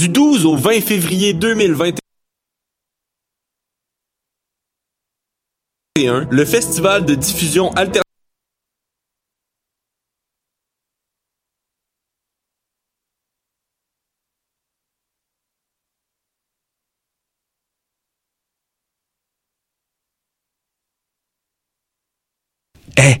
Du 12 au 20 février 2021, le festival de diffusion alternative Eh,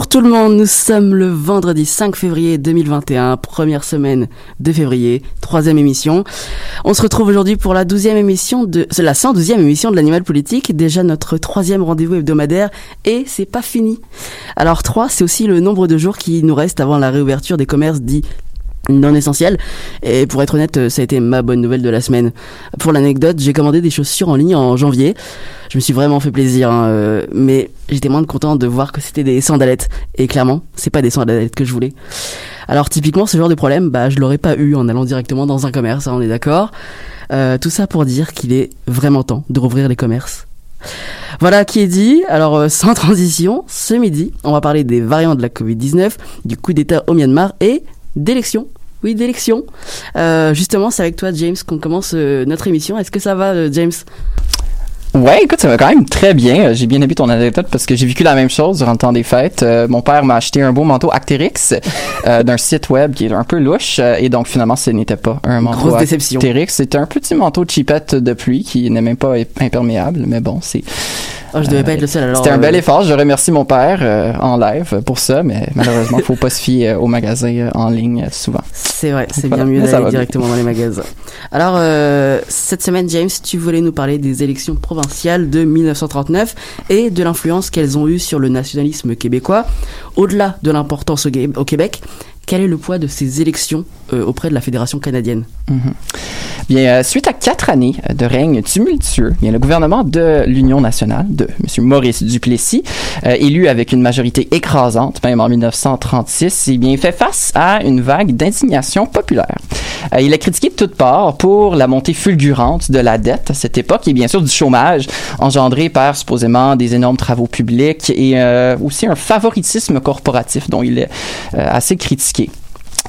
Bonjour tout le monde, nous sommes le vendredi 5 février 2021, première semaine de février, troisième émission. On se retrouve aujourd'hui pour la douzième émission de, la 112e émission de l'animal politique, déjà notre troisième rendez-vous hebdomadaire et c'est pas fini. Alors 3, c'est aussi le nombre de jours qui nous reste avant la réouverture des commerces dits non essentiels. Et pour être honnête, ça a été ma bonne nouvelle de la semaine. Pour l'anecdote, j'ai commandé des chaussures en ligne en janvier. Je me suis vraiment fait plaisir, hein, euh, mais j'étais moins content de voir que c'était des sandalettes. Et clairement, c'est pas des sandalettes que je voulais. Alors typiquement, ce genre de problème, bah je l'aurais pas eu en allant directement dans un commerce, hein, on est d'accord. Euh, tout ça pour dire qu'il est vraiment temps de rouvrir les commerces. Voilà qui est dit. Alors euh, sans transition, ce midi, on va parler des variants de la Covid-19, du coup d'État au Myanmar et d'élections. Oui, d'élections. Euh, justement, c'est avec toi, James, qu'on commence euh, notre émission. Est-ce que ça va, euh, James? Ouais, écoute, ça va quand même très bien. J'ai bien aimé ton anecdote parce que j'ai vécu la même chose durant le temps des fêtes. Euh, mon père m'a acheté un beau manteau Acterix euh, d'un site web qui est un peu louche euh, et donc finalement ce n'était pas un manteau Grosse déception. Acterix. C'était un petit manteau chipette de pluie qui n'est même pas imperméable, mais bon, c'est Oh, je devais pas être le seul alors. c'était un bel euh, effort. Je remercie mon père euh, en live pour ça, mais malheureusement, faut pas se fier euh, au magasin en ligne souvent. C'est vrai, c'est Voilà, bien mieux d'aller bien. directement dans les magasins. Alors, euh, cette semaine, James, tu voulais nous parler des élections provinciales de 1939 et de l'influence qu'elles ont eue sur le nationalisme québécois. Au-delà de l'importance au, Qué- au Québec, quel est le poids de ces élections auprès de la Fédération canadienne Mhm. Bien, euh, suite à quatre années euh, de règne tumultueux, bien, le gouvernement de l'Union nationale, de M. Maurice Duplessis, euh, élu avec une majorité écrasante, même en 1936, eh bien, fait face à une vague d'indignation populaire. Euh, il est critiqué de toutes parts pour la montée fulgurante de la dette à cette époque et bien sûr du chômage engendré par supposément des énormes travaux publics et euh, aussi un favoritisme corporatif dont il est euh, assez critiqué.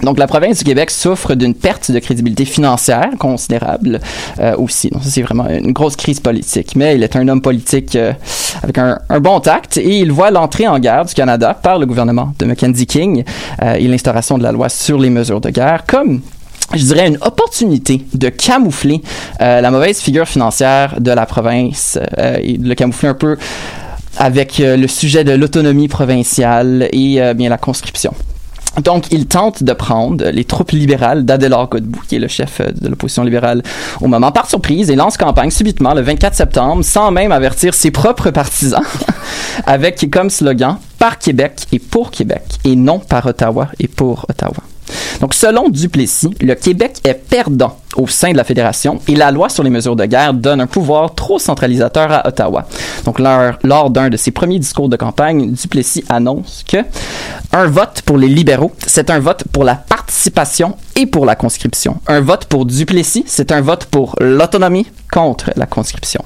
Donc, la province du Québec souffre d'une perte de crédibilité financière considérable euh, aussi. Donc, ça, c'est vraiment une grosse crise politique. Mais il est un homme politique euh, avec un, un bon tact et il voit l'entrée en guerre du Canada par le gouvernement de Mackenzie King euh, et l'instauration de la loi sur les mesures de guerre comme je dirais une opportunité de camoufler euh, la mauvaise figure financière de la province euh, et de le camoufler un peu avec euh, le sujet de l'autonomie provinciale et bien la conscription. Donc, il tente de prendre les troupes libérales d'Adélard Godbout, qui est le chef euh, de l'opposition libérale au moment, par surprise, et lance campagne subitement le 24 septembre, sans même avertir ses propres partisans, avec comme slogan « Par Québec et pour Québec », et non par Ottawa et pour Ottawa. Donc, selon Duplessis, le Québec est perdant au sein de la fédération et la loi sur les mesures de guerre donne un pouvoir trop centralisateur à Ottawa. Donc, lors, lors d'un de ses premiers discours de campagne, Duplessis annonce que un vote pour les libéraux, c'est un vote pour la participation et pour la conscription. Un vote pour Duplessis, c'est un vote pour l'autonomie contre la conscription.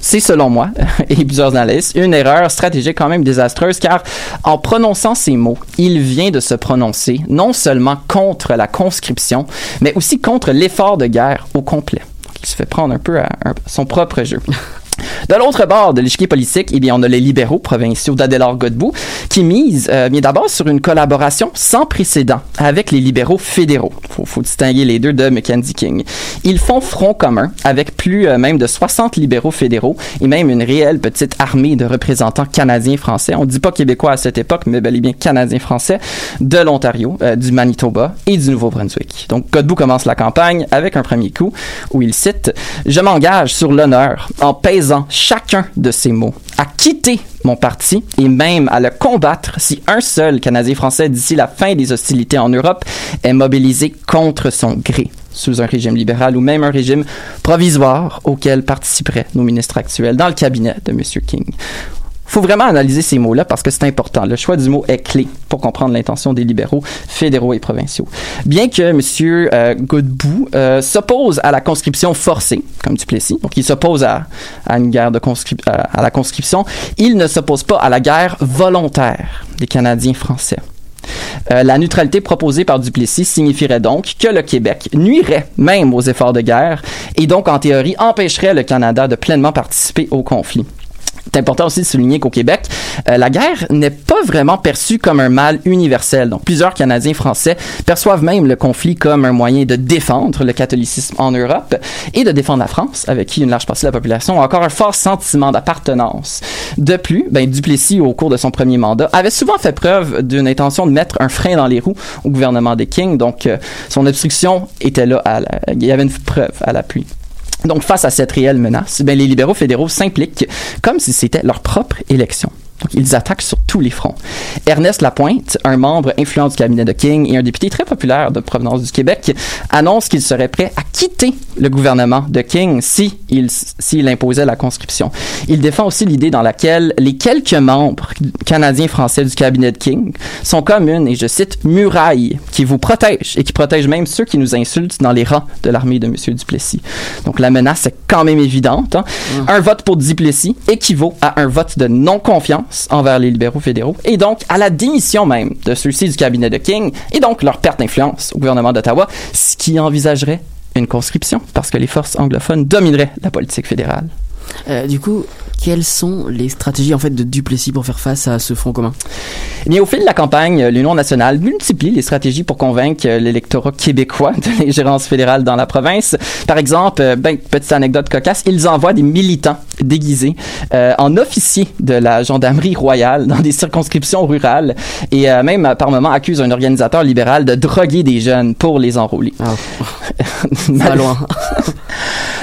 C'est selon moi et plusieurs analystes une erreur stratégique quand même désastreuse car en prononçant ces mots, il vient de se prononcer non seulement contre la conscription, mais aussi contre l'effort de guerre au complet. Il se fait prendre un peu à son propre jeu. De l'autre bord de l'échiquier politique, eh bien, on a les libéraux provinciaux d'Adélard Godbout qui misent euh, bien d'abord sur une collaboration sans précédent avec les libéraux fédéraux. Faut, faut distinguer les deux de Mackenzie King. Ils font front commun avec plus euh, même de 60 libéraux fédéraux et même une réelle petite armée de représentants canadiens-français. On dit pas québécois à cette époque, mais bel et bien canadiens-français de l'Ontario, euh, du Manitoba et du Nouveau-Brunswick. Donc Godbout commence la campagne avec un premier coup où il cite Je m'engage sur l'honneur en chacun de ces mots à quitter mon parti et même à le combattre si un seul Canadien français d'ici la fin des hostilités en Europe est mobilisé contre son gré sous un régime libéral ou même un régime provisoire auquel participeraient nos ministres actuels dans le cabinet de M. King faut vraiment analyser ces mots-là parce que c'est important. Le choix du mot est clé pour comprendre l'intention des libéraux fédéraux et provinciaux. Bien que M. Euh, Godbout euh, s'oppose à la conscription forcée, comme Duplessis, donc il s'oppose à, une guerre de conscrip à, à la conscription, il ne s'oppose pas à la guerre volontaire des Canadiens français. Euh, la neutralité proposée par Duplessis signifierait donc que le Québec nuirait même aux efforts de guerre et donc en théorie empêcherait le Canada de pleinement participer au conflit. C'est important aussi de souligner qu'au Québec, euh, la guerre n'est pas vraiment perçue comme un mal universel. Donc, plusieurs Canadiens français perçoivent même le conflit comme un moyen de défendre le catholicisme en Europe et de défendre la France, avec qui une large partie de la population a encore un fort sentiment d'appartenance. De plus, ben, Duplessis, au cours de son premier mandat, avait souvent fait preuve d'une intention de mettre un frein dans les roues au gouvernement des Kings. Donc, euh, son obstruction était là. À la, il y avait une preuve à l'appui. Donc, face à cette réelle menace, ben, les libéraux fédéraux s'impliquent comme si c'était leur propre élection. Donc, ils attaquent sur tous les fronts. Ernest Lapointe, un membre influent du cabinet de King et un député très populaire de provenance du Québec, annonce qu'il serait prêt à quitter le gouvernement de King si il, s'il imposait la conscription. Il défend aussi l'idée dans laquelle les quelques membres canadiens-français du cabinet de King sont comme une, et je cite, muraille qui vous protège et qui protège même ceux qui nous insultent dans les rangs de l'armée de M. Duplessis. Donc, la menace est quand même évidente. Hein? Mmh. Un vote pour Duplessis équivaut à un vote de non-confiance envers les libéraux fédéraux et donc à la démission même de ceux-ci du cabinet de King et donc leur perte d'influence au gouvernement d'Ottawa, ce qui envisagerait une conscription parce que les forces anglophones domineraient la politique fédérale. Euh, du coup, quelles sont les stratégies en fait de Duplessis pour faire face à ce front commun? Eh bien, au fil de la campagne, l'Union nationale multiplie les stratégies pour convaincre l'électorat québécois de l'ingérence fédérale dans la province. Par exemple, ben, petite anecdote cocasse, ils envoient des militants déguisés euh, en officiers de la gendarmerie royale dans des circonscriptions rurales et euh, même par moment accusent un organisateur libéral de droguer des jeunes pour les enrôler. Oh. Mal loin.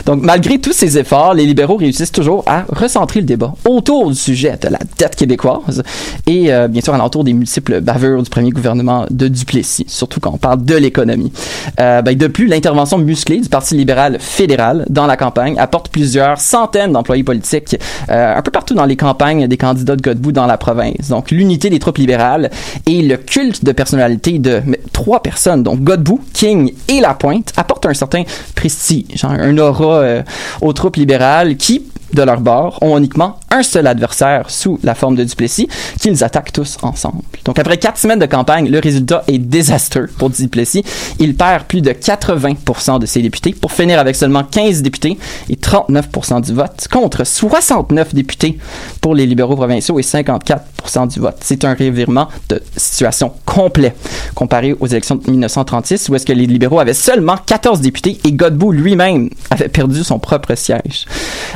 Donc, malgré tous ces efforts, les libéraux réussissent toujours à recentrer le débat autour du sujet de la dette québécoise et, euh, bien sûr, alentour des multiples bavures du premier gouvernement de Duplessis, surtout quand on parle de l'économie. Euh, ben, de plus, l'intervention musclée du Parti libéral fédéral dans la campagne apporte plusieurs centaines d'employés politiques euh, un peu partout dans les campagnes des candidats de Godbout dans la province. Donc, l'unité des troupes libérales et le culte de personnalité de trois personnes, donc Godbout, King et Lapointe, apportent un certain prestige, genre un aura euh, aux troupes libérales qui, de leur bord, ont uniquement un seul adversaire sous la forme de Duplessis qu'ils attaquent tous ensemble. Donc après quatre semaines de campagne, le résultat est désastreux pour Duplessis. Il perd plus de 80% de ses députés pour finir avec seulement 15 députés et 39% du vote contre 69 députés pour les libéraux provinciaux et 54% du vote. C'est un revirement de situation complet comparé aux élections de 1936 où est-ce que les libéraux avaient seulement 14 députés et Godbout lui-même avait perdu son propre siège.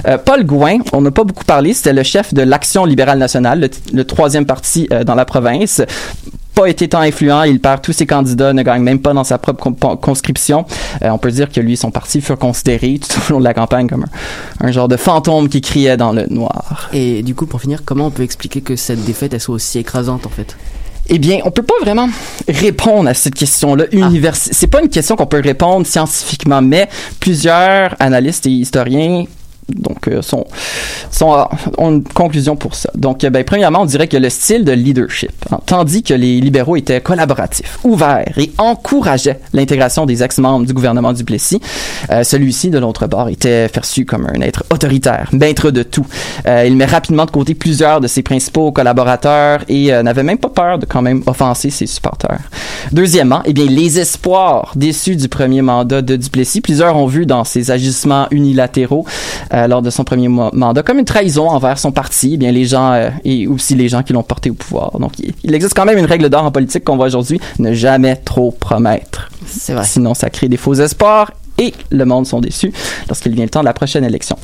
Euh, Paul Gouin, on n'a pas beaucoup parlé, c'était le chef de l'Action libérale nationale, le, troisième parti euh, dans la province pas été tant influent, il perd tous ses candidats, ne gagne même pas dans sa propre conscription. Euh, on peut dire que lui et son parti furent considérés tout au long de la campagne comme un, un, genre de fantôme qui criait dans le noir. Et du coup, pour finir, comment on peut expliquer que cette défaite elle soit aussi écrasante en fait? Eh bien, on peut pas vraiment répondre à cette question-là. Univers... Ah. C'est pas une question qu'on peut répondre scientifiquement, mais plusieurs analystes et historiens donc euh, sont, sont ont une conclusion pour ça. Donc, euh, ben, premièrement, on dirait que le style de leadership, hein, tandis que les libéraux étaient collaboratifs, ouverts et encourageaient l'intégration des ex-membres du gouvernement du Plessis, euh, celui-ci, de l'autre bord, était perçu comme un être autoritaire, maître de tout. Euh, il met rapidement de côté plusieurs de ses principaux collaborateurs et n'avait même pas peur de quand même offenser ses supporters. Deuxièmement, eh bien, les espoirs déçus du premier mandat de Duplessis, plusieurs ont vu dans ses agissements unilatéraux euh, lors de son premier mandat comme une trahison envers son parti, eh bien les gens euh, et aussi les gens qui l'ont porté au pouvoir. Donc il, il existe quand même une règle d'or en politique qu'on voit aujourd'hui ne jamais trop promettre. C'est vrai. Sinon, ça crée des faux espoirs et le monde sont déçus lorsqu'il vient le temps de la prochaine élection.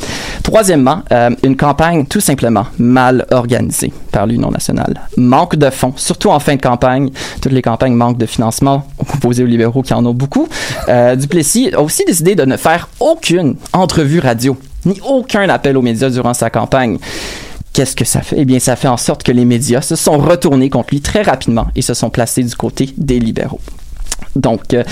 Troisièmement, euh, une campagne tout simplement mal organisée par l'Union nationale. Manque de fonds, surtout en fin de campagne. Toutes les campagnes manquent de financement, opposé aux libéraux qui en ont beaucoup. Euh, Duplessis a aussi décidé de ne faire aucune entrevue radio, ni aucun appel aux médias durant sa campagne. Qu'est-ce que ça fait? Eh bien, ça fait en sorte que les médias se sont retournés contre lui très rapidement et se sont placés du côté des libéraux. Donc, euh,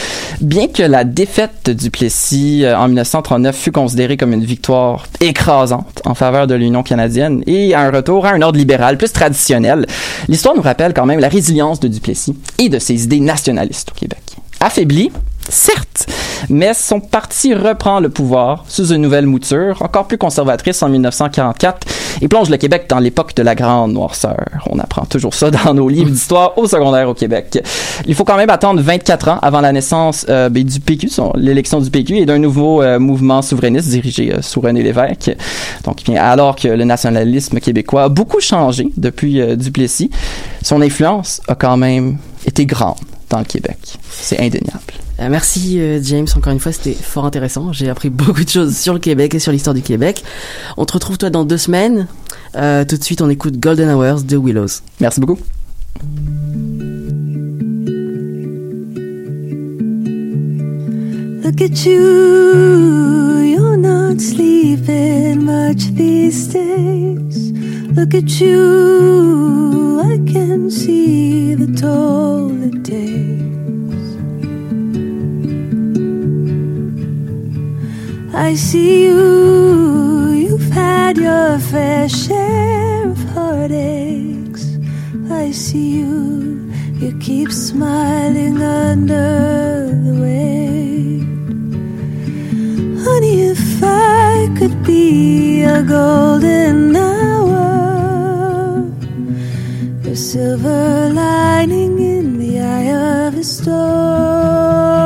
bien que la défaite du Plessis euh, en 1939 fut considérée comme une victoire écrasante en faveur de l'Union canadienne et un retour à un ordre libéral plus traditionnel, l'histoire nous rappelle quand même la résilience de Duplessis et de ses idées nationalistes au Québec. Affaibli, certes, mais son parti reprend le pouvoir sous une nouvelle mouture, encore plus conservatrice en 1944, et plonge le Québec dans l'époque de la Grande Noirceur. On apprend toujours ça dans nos livres d'histoire au secondaire au Québec. Il faut quand même attendre 24 ans avant la naissance euh, ben, du PQ, l'élection du PQ, et d'un nouveau euh, mouvement souverainiste dirigé euh, sous René Lévesque. Donc, bien, alors que le nationalisme québécois a beaucoup changé depuis Duplessis, son influence a quand même été grande dans le Québec. C'est indéniable. Euh, merci euh, James, encore une fois c'était fort intéressant. J'ai appris beaucoup de choses sur le Québec et sur l'histoire du Québec. On te retrouve toi dans deux semaines. Euh, tout de suite on écoute Golden Hours de Willows. Merci beaucoup. Look at you, you're not sleeping much these days. Look at you, I can see the toll it takes. I see you, you've had your fair share of heartaches. I see you, you keep smiling under the weight. Honey, if I could be a golden hour, a silver lining in the eye of a storm.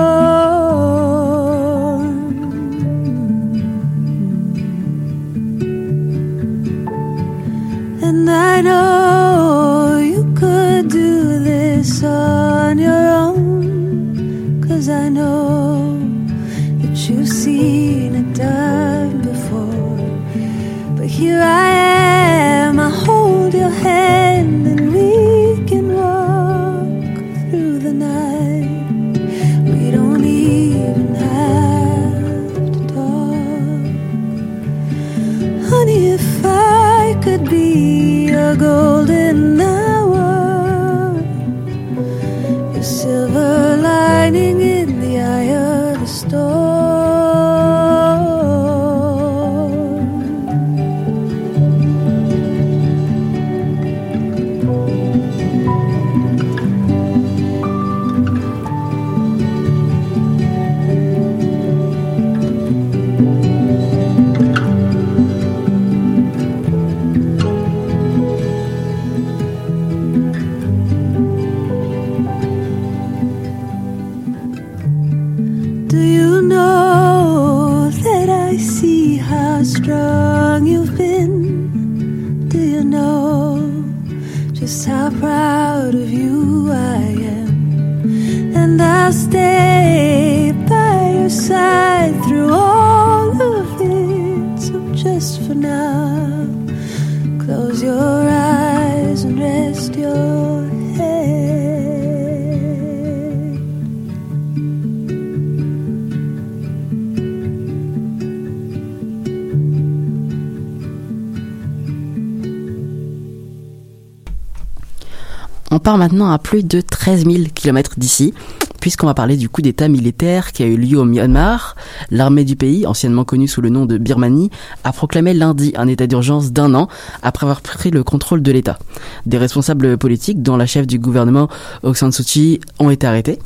Part maintenant à plus de 13 000 km d'ici, puisqu'on va parler du coup d'état militaire qui a eu lieu au Myanmar. L'armée du pays, anciennement connue sous le nom de Birmanie, a proclamé lundi un état d'urgence d'un an après avoir pris le contrôle de l'État. Des responsables politiques, dont la chef du gouvernement Aung San Suu Kyi, ont été arrêtés.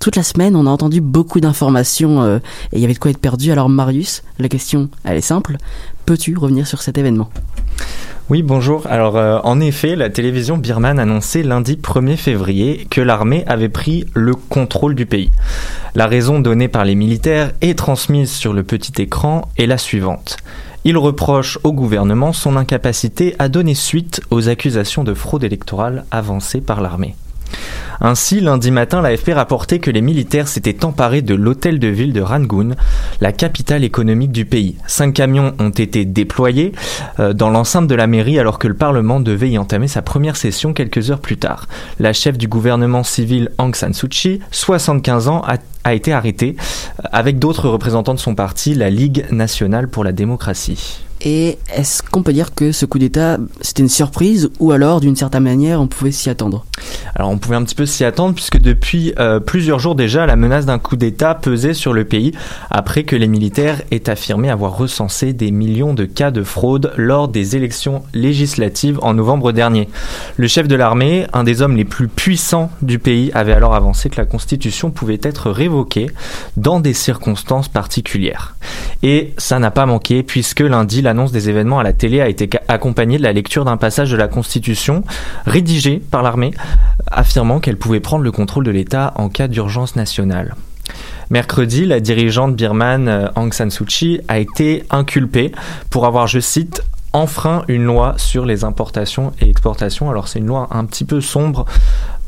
Toute la semaine, on a entendu beaucoup d'informations euh, et il y avait de quoi être perdu. Alors Marius, la question, elle est simple. Peux-tu revenir sur cet événement? Oui, bonjour. Alors, euh, en effet, la télévision birmane annonçait lundi 1er février que l'armée avait pris le contrôle du pays. La raison donnée par les militaires et transmise sur le petit écran est la suivante. Ils reprochent au gouvernement son incapacité à donner suite aux accusations de fraude électorale avancées par l'armée. Ainsi, lundi matin, l'AFP rapportait que les militaires s'étaient emparés de l'hôtel de ville de Rangoon, la capitale économique du pays. Cinq camions ont été déployés euh, dans l'enceinte de la mairie alors que le Parlement devait y entamer sa première session quelques heures plus tard. La chef du gouvernement civil Aung San Suu Kyi, 75 ans, a, été arrêtée euh, avec d'autres représentants de son parti, la Ligue nationale pour la démocratie. Et est-ce qu'on peut dire que ce coup d'État, c'était une surprise ou alors, d'une certaine manière, on pouvait s'y attendre? Alors on pouvait un petit peu s'y attendre puisque depuis euh, plusieurs jours déjà, la menace d'un coup d'État pesait sur le pays après que les militaires aient affirmé avoir recensé des millions de cas de fraude lors des élections législatives en novembre dernier. Le chef de l'armée, un des hommes les plus puissants du pays, avait alors avancé que la Constitution pouvait être révoquée dans des circonstances particulières. Et ça n'a pas manqué puisque lundi, l'annonce des événements à la télé a été accompagnée de la lecture d'un passage de la Constitution rédigé par l'armée affirmant qu'elle pouvait prendre le contrôle de l'État en cas d'urgence nationale. Mercredi, la dirigeante birmane euh, Aung San Suu Kyi a été inculpée pour avoir, je cite, enfreint une loi sur les importations et exportations. Alors c'est une loi un petit peu sombre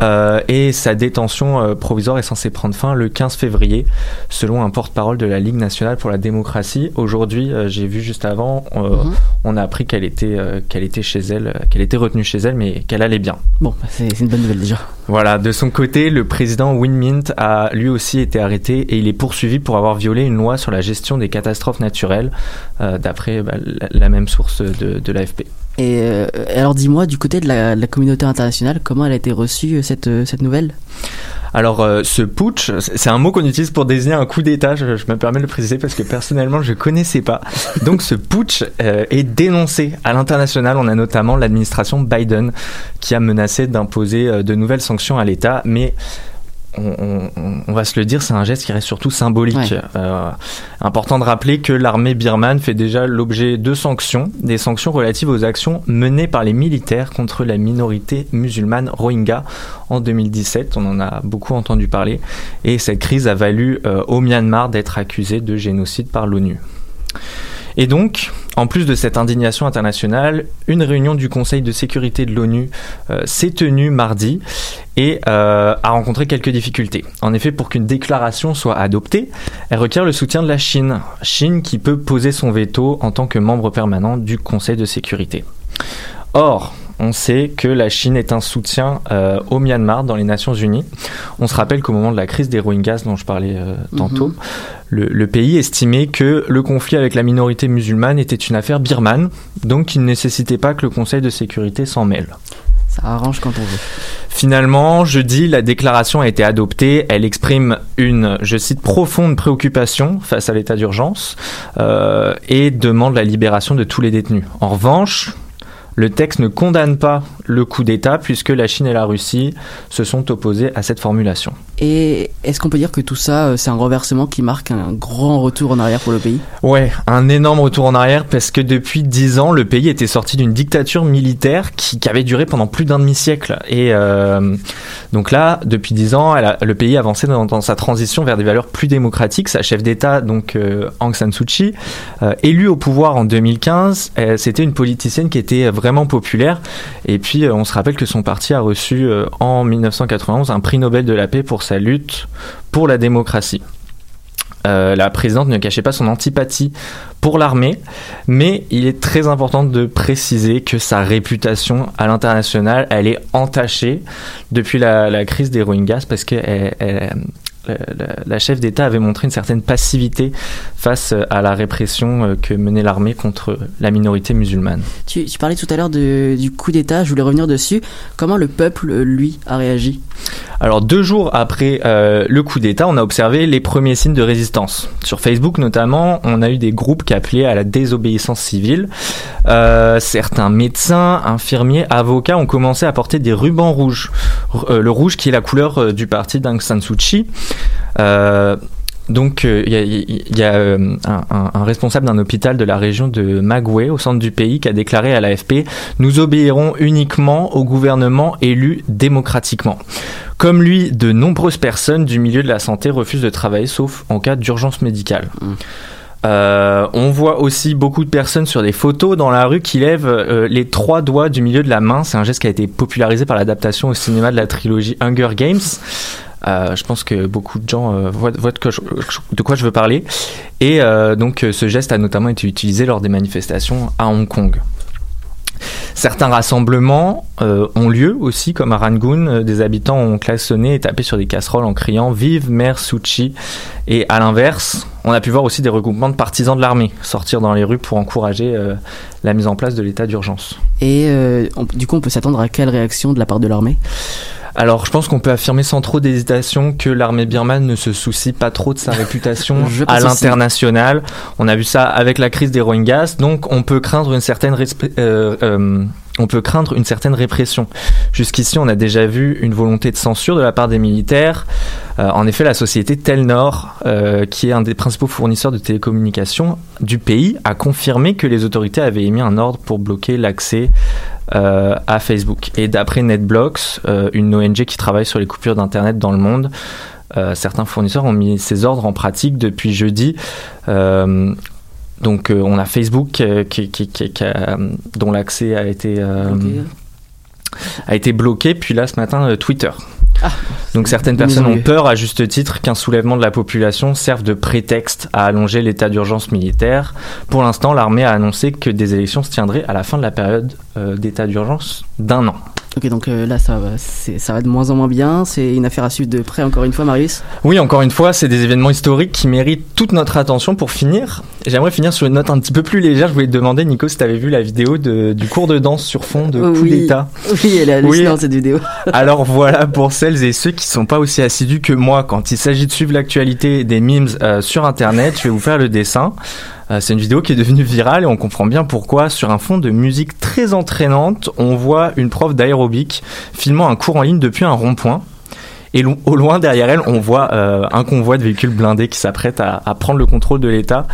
euh, et sa détention euh, provisoire est censée prendre fin le 15 février, selon un porte-parole de la Ligue nationale pour la démocratie. Aujourd'hui, euh, j'ai vu juste avant, Mhm. on a appris qu'elle était, qu'elle était chez elle, qu'elle était retenue chez elle, mais qu'elle allait bien. Bon, bah, c'est une bonne nouvelle déjà. Voilà, de son côté, le président Win Mint a lui aussi été arrêté et il est poursuivi pour avoir violé une loi sur la gestion des catastrophes naturelles, d'après bah, la, la même source de, de l'AFP. Et euh, alors dis-moi, du côté de la, communauté internationale, comment elle a été reçue euh, cette, euh, cette nouvelle? Alors, euh, ce putsch, c'est un mot qu'on utilise pour désigner un coup d'État, je, je me permets de le préciser parce que personnellement, je connaissais pas. Donc, ce putsch euh, est dénoncé à l'international. On a notamment l'administration Biden qui a menacé d'imposer euh, de nouvelles sanctions à l'État, mais on, on- on- on va se le dire, c'est un geste qui reste surtout symbolique. Ouais. Euh, important de rappeler que l'armée birmane fait déjà l'objet de sanctions, des sanctions relatives aux actions menées par les militaires contre la minorité musulmane Rohingya en 2017. On en a beaucoup entendu parler. Et cette crise a valu euh, au Myanmar d'être accusé de génocide par l'ONU. Et donc, en plus de cette indignation internationale, une réunion du Conseil de sécurité de l'ONU euh, s'est tenue mardi et euh, a rencontré quelques difficultés. En effet, pour qu'une déclaration soit adoptée, elle requiert le soutien de la Chine. Chine qui peut poser son veto en tant que membre permanent du Conseil de sécurité. Or, on sait que la Chine est un soutien euh, au Myanmar dans les Nations Unies. On se rappelle qu'au moment de la crise des Rohingyas dont je parlais euh, tantôt, Mhm. le, le pays estimait que le conflit avec la minorité musulmane était une affaire birmane, donc il ne nécessitait pas que le Conseil de sécurité s'en mêle. Ça arrange quand on veut. Finalement, jeudi, la déclaration a été adoptée. Elle exprime une, je cite, profonde préoccupation face à l'état d'urgence euh, et demande la libération de tous les détenus. En revanche, le texte ne condamne pas le coup d'État puisque la Chine et la Russie se sont opposés à cette formulation. Et est-ce qu'on peut dire que tout ça, euh, c'est un renversement qui marque un grand retour en arrière pour le pays? Ouais, un énorme retour en arrière parce que depuis dix ans, le pays était sorti d'une dictature militaire qui, qui avait duré pendant plus d'un demi-siècle. Et euh, donc là, depuis dix ans, elle a- le pays avançait dans, dans sa transition vers des valeurs plus démocratiques. Sa chef d'État, donc euh, Aung San Suu Kyi, euh, élue au pouvoir en 2015, euh, c'était une politicienne qui était vraiment populaire. Et puis, euh, on se rappelle que son parti a reçu euh, en 1991 un prix Nobel de la paix pour sa lutte pour la démocratie. Euh, la présidente ne cachait pas son antipathie pour l'armée, mais il est très important de préciser que sa réputation à l'international, elle est entachée depuis la, crise des Rohingyas parce que elle- elle- la, chef d'État avait montré une certaine passivité face à la répression euh, que menait l'armée contre la minorité musulmane. tu, tu parlais tout à l'heure du coup d'État, je voulais revenir dessus. Comment le peuple, euh, lui, a réagi? Alors deux jours après euh, le coup d'État, on a observé les premiers signes de résistance. Sur Facebook notamment, on a eu des groupes qui appelaient à la désobéissance civile. Euh, certains médecins, infirmiers, avocats ont commencé à porter des rubans rouges. Euh, le rouge qui est la couleur euh, du parti d'Aung San Suu Kyi. Euh, donc euh, il y a, il y a, euh, un, un- un responsable d'un hôpital de la région de Magoué, au centre du pays, qui a déclaré à l'AFP Nous obéirons uniquement au gouvernement élu démocratiquement. Comme lui, de nombreuses personnes du milieu de la santé refusent de travailler sauf en cas d'urgence médicale. Euh, on voit aussi beaucoup de personnes sur des photos dans la rue qui lèvent euh, les trois doigts du milieu de la main. C'est un geste qui a été popularisé par l'adaptation au cinéma de la trilogie Hunger Games. Euh, je pense que beaucoup de gens euh, voient, de, quoi je, veux parler. Et euh, donc ce geste a notamment été utilisé lors des manifestations à Hong Kong. Certains rassemblements ont lieu aussi, comme à Rangoon. Des habitants ont klaxonné et tapé sur des casseroles en criant Vive Mère Suu Kyi. Et à l'inverse, on a pu voir aussi des regroupements de partisans de l'armée sortir dans les rues pour encourager la mise en place de l'état d'urgence. Et du coup, on peut s'attendre à quelle réaction de la part de l'armée? Alors, je pense qu'on peut affirmer sans trop d'hésitation que l'armée birmane ne se soucie pas trop de sa réputation à l'international. On a vu ça avec la crise des Rohingyas, donc on peut craindre une certaine euh, euh, on peut craindre une certaine répression. Jusqu'ici, on a déjà vu une volonté de censure de la part des militaires. Euh, en effet, la société Telnor, euh, qui est un des principaux fournisseurs de télécommunications du pays, a confirmé que les autorités avaient émis un ordre pour bloquer l'accès euh, à Facebook. Et d'après NetBlocks, euh, une ONG qui travaille sur les coupures d'Internet dans le monde, certains fournisseurs ont mis ces ordres en pratique depuis jeudi. Euh, donc euh, on a Facebook euh, qui, qui- qui- qui a- dont l'accès a été euh, a été bloqué, puis là ce matin euh, Twitter. Ah, Donc certaines personnes ont peur à juste titre qu'un soulèvement de la population serve de prétexte à allonger l'état d'urgence militaire. Pour l'instant, l'armée a annoncé que des élections se tiendraient à la fin de la période euh, d'état d'urgence d'un an. Ok, donc euh, là, ça va, ça va de moins en moins bien. C'est une affaire à suivre de près, encore une fois, Marius? Oui, encore une fois, c'est des événements historiques qui méritent toute notre attention pour finir. J'aimerais finir sur une note un petit peu plus légère. Je voulais te demander, Nico, si tu avais vu la vidéo de- du cours de danse sur fond de coup Oui. d'état. Oui, elle est Oui. hallucinante cette vidéo. Alors voilà pour celles et ceux qui sont pas aussi assidus que moi quand il s'agit de suivre l'actualité des memes euh, sur internet, je vais vous faire le dessin. Euh, c'est une vidéo qui est devenue virale et on comprend bien pourquoi. Sur un fond de musique très entraînante, on voit une prof d'aérobic filmant un cours en ligne depuis un rond-point. Et lo- au loin derrière elle, on voit euh, un convoi de véhicules blindés qui s'apprête à, à prendre le contrôle de l'État.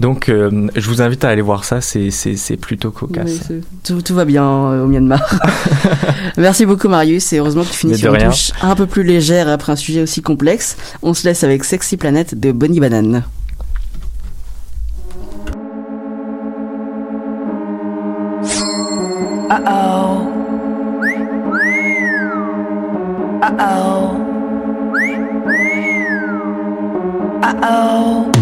Donc euh, je vous invite à aller voir ça, c'est- c'est c'est plutôt cocasse. Oui, tout, tout va bien euh, au Myanmar. Merci beaucoup Marius et heureusement que tu finis sur une rien. touche un peu plus légère après un sujet aussi complexe. On se laisse avec Sexy Planet de Bonnie Banane. Uh-oh. Uh-oh. Uh-oh.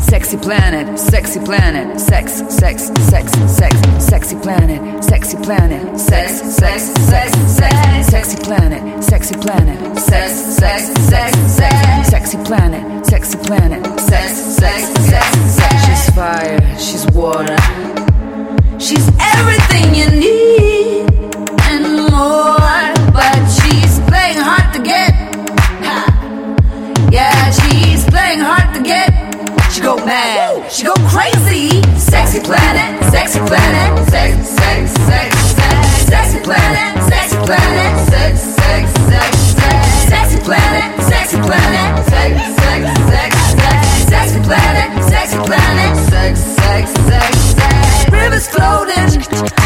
Sexy planet, sexy planet, sex, sex, sex, sex, sexy planet, sexy planet, sex, sex, sex, sex, sexy planet, sexy planet, sex, sex, sex, sex, sexy planet, sexy planet, sex, sex, sex, sex. She's fire, she's water. She's everything you need and more, she's hard to get. She go mad, she go crazy. Sexy planet, sexy planet, sex, sex, sex, sex, sexy planet, sexy planet, sex, sex, sex, sex, sexy planet, sexy planet, sex, sex, sex, sex, sexy planet, sexy planet, sex, sex, sex, sex. Rivers floating,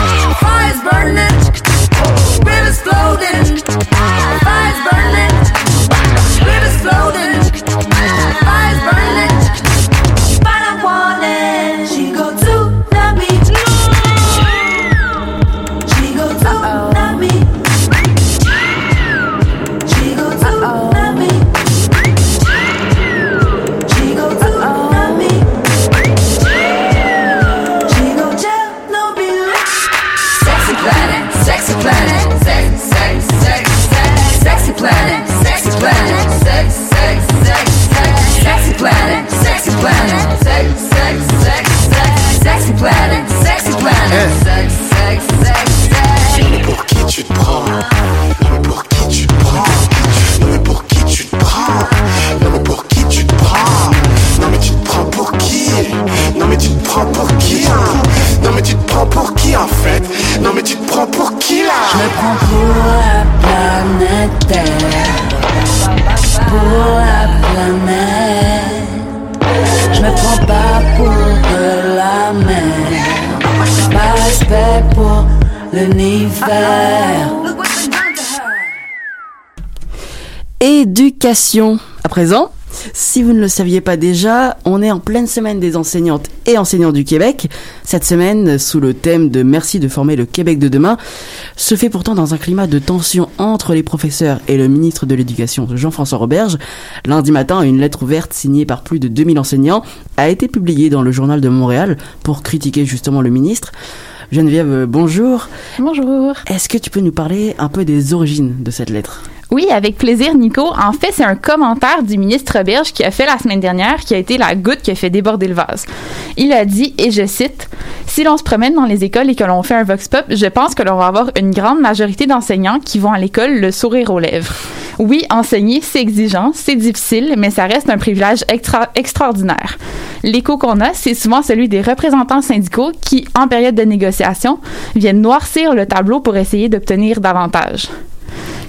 Éducation. À présent, si vous ne le saviez pas déjà, on est en pleine semaine des enseignantes et enseignants du Québec. Cette semaine, sous le thème de Merci de former le Québec de demain, se fait pourtant dans un climat de tension entre les professeurs et le ministre de l'Éducation, Jean-François Roberge. Lundi matin, une lettre ouverte signée par plus de 2000 enseignants a été publiée dans le journal de Montréal pour critiquer justement le ministre. Geneviève, bonjour. Bonjour. Est-ce que tu peux nous parler un peu des origines de cette lettre? Oui, avec plaisir, Nico. En fait, c'est un commentaire du ministre Roberge qui a fait la semaine dernière, qui a été la goutte qui a fait déborder le vase. Il a dit, et je cite, Si l'on se promène dans les écoles et que l'on fait un vox pop, je pense que l'on va avoir une grande majorité d'enseignants qui vont à l'école le sourire aux lèvres. Oui, enseigner, c'est exigeant, c'est difficile, mais ça reste un privilège extra extraordinaire. L'écho qu'on a, c'est souvent celui des représentants syndicaux qui, en période de négociation, viennent noircir le tableau pour essayer d'obtenir davantage.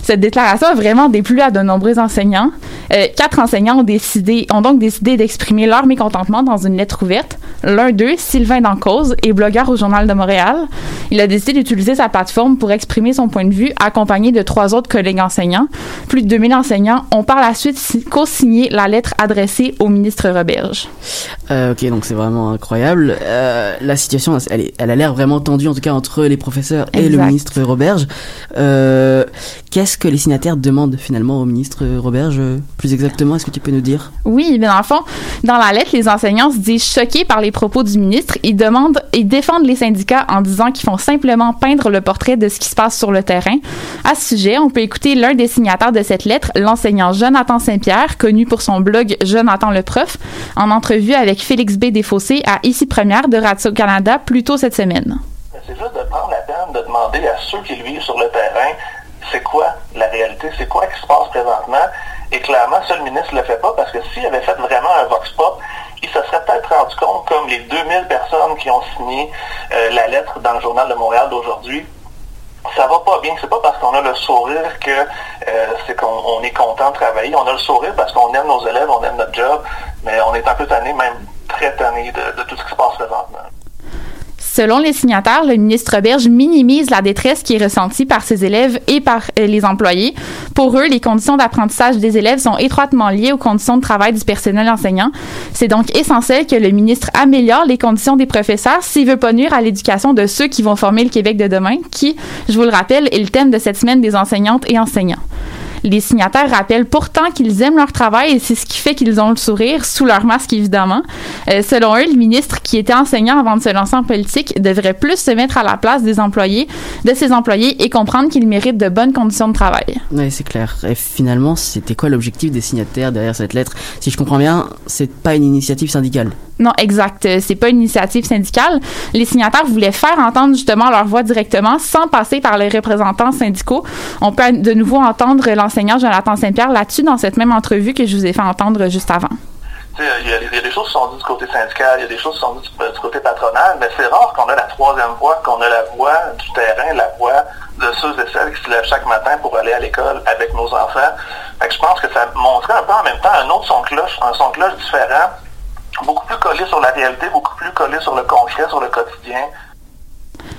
Cette déclaration a vraiment déplu à de nombreux enseignants. Euh, quatre enseignants ont, décidé, ont donc décidé d'exprimer leur mécontentement dans une lettre ouverte. L'un d'eux, Sylvain Dancause, est blogueur au Journal de Montréal. Il a décidé d'utiliser sa plateforme pour exprimer son point de vue, accompagné de trois autres collègues enseignants. Plus de 2000 enseignants ont par la suite si- co-signé la lettre adressée au ministre Roberge. Euh, ok, donc c'est vraiment incroyable. Euh, la situation, elle, est- elle a l'air vraiment tendue, en tout cas entre les professeurs et le ministre Roberge. Euh, Qu'est-ce que les signataires demandent finalement au ministre Roberge euh, Plus exactement, est-ce que tu peux nous dire? Oui, mais dans le fond, dans la lettre, les enseignants se disent choqués par les propos du ministre. Ils demandent et défendent les syndicats en disant qu'ils font simplement peindre le portrait de ce qui se passe sur le terrain. À ce sujet, on peut écouter l'un des signataires de cette lettre, l'enseignant Jonathan Saint-Pierre, connu pour son blog Jonathan le prof, en entrevue avec Félix B. Desfossés à Ici Première de Radio-Canada plus tôt cette semaine. C'est juste de prendre la peine de demander à ceux qui le vivent sur le terrain, c'est quoi la réalité, c'est quoi qui se passe présentement? Et clairement, ça, le ministre ne le fait pas parce que s'il avait fait vraiment un vox pop, il se serait peut-être rendu compte, comme les 2000 personnes qui ont signé euh, la lettre dans le journal de Montréal d'aujourd'hui, ça va pas bien. C'est pas parce qu'on a le sourire que euh, c'est qu'on on est content de travailler. On a le sourire parce qu'on aime nos élèves, on aime notre job, mais on est un peu tanné, même très tanné de, de tout ce qui se passe présentement. Selon les signataires, le ministre Roberge minimise la détresse qui est ressentie par ses élèves et par euh, les employés. Pour eux, les conditions d'apprentissage des élèves sont étroitement liées aux conditions de travail du personnel enseignant. C'est donc essentiel que le ministre améliore les conditions des professeurs s'il veut pas nuire à l'éducation de ceux qui vont former le Québec de demain, qui, je vous le rappelle, est le thème de cette semaine des enseignantes et enseignants. Les signataires rappellent pourtant qu'ils aiment leur travail et c'est ce qui fait qu'ils ont le sourire, sous leur masque évidemment. Euh, selon eux, le ministre, qui était enseignant avant de se lancer en politique, devrait plus se mettre à la place des employés, de ses employés et comprendre qu'ils méritent de bonnes conditions de travail. Oui, c'est clair. Et finalement, c'était quoi l'objectif des signataires derrière cette lettre? Si je comprends bien, c'est pas une initiative syndicale. Non, exact. Euh, C'est pas une initiative syndicale. Les signataires voulaient faire entendre justement leur voix directement sans passer par les représentants syndicaux. On peut de nouveau entendre l'enseignant Jonathan Saint-Pierre là-dessus dans cette même entrevue que je vous ai fait entendre juste avant. Il y, a, des choses qui sont dites du côté syndical, il y a des choses qui sont dites du, côté patronal, mais c'est rare qu'on a la troisième voix, qu'on a la voix du terrain, la voix de ceux et celles qui se lèvent chaque matin pour aller à l'école avec nos enfants. Je pense que ça montrait un peu en même temps un autre son cloche, un son cloche différent, beaucoup plus collé sur la réalité, beaucoup plus collé sur le concret, sur le quotidien.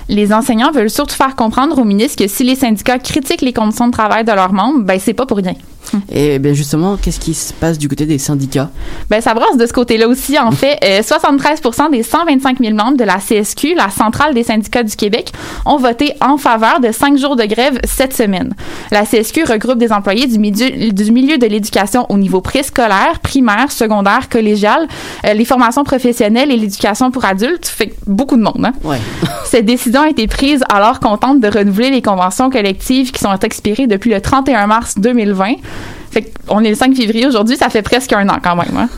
Les enseignants veulent surtout faire comprendre au ministre que si les syndicats critiquent les conditions de travail de leurs membres, ben c'est pas pour rien. Et bien justement, qu'est-ce qui se passe du côté des syndicats? Ben, ça brasse de ce côté-là aussi. En fait, euh, 73% des 125 000 membres de la CSQ, la centrale des syndicats du Québec, ont voté en faveur de cinq jours de grève cette semaine. La CSQ regroupe des employés du milieu, du milieu de l'éducation au niveau préscolaire, primaire, secondaire, collégial, euh, les formations professionnelles et l'éducation pour adultes. Fait beaucoup de monde, hein? Ouais. Cette décision a été prise alors qu'on tente de renouveler les conventions collectives qui sont expirées depuis le 31 mars 2020. Qu'on est le 5 février aujourd'hui, ça fait presque un an quand même. hein.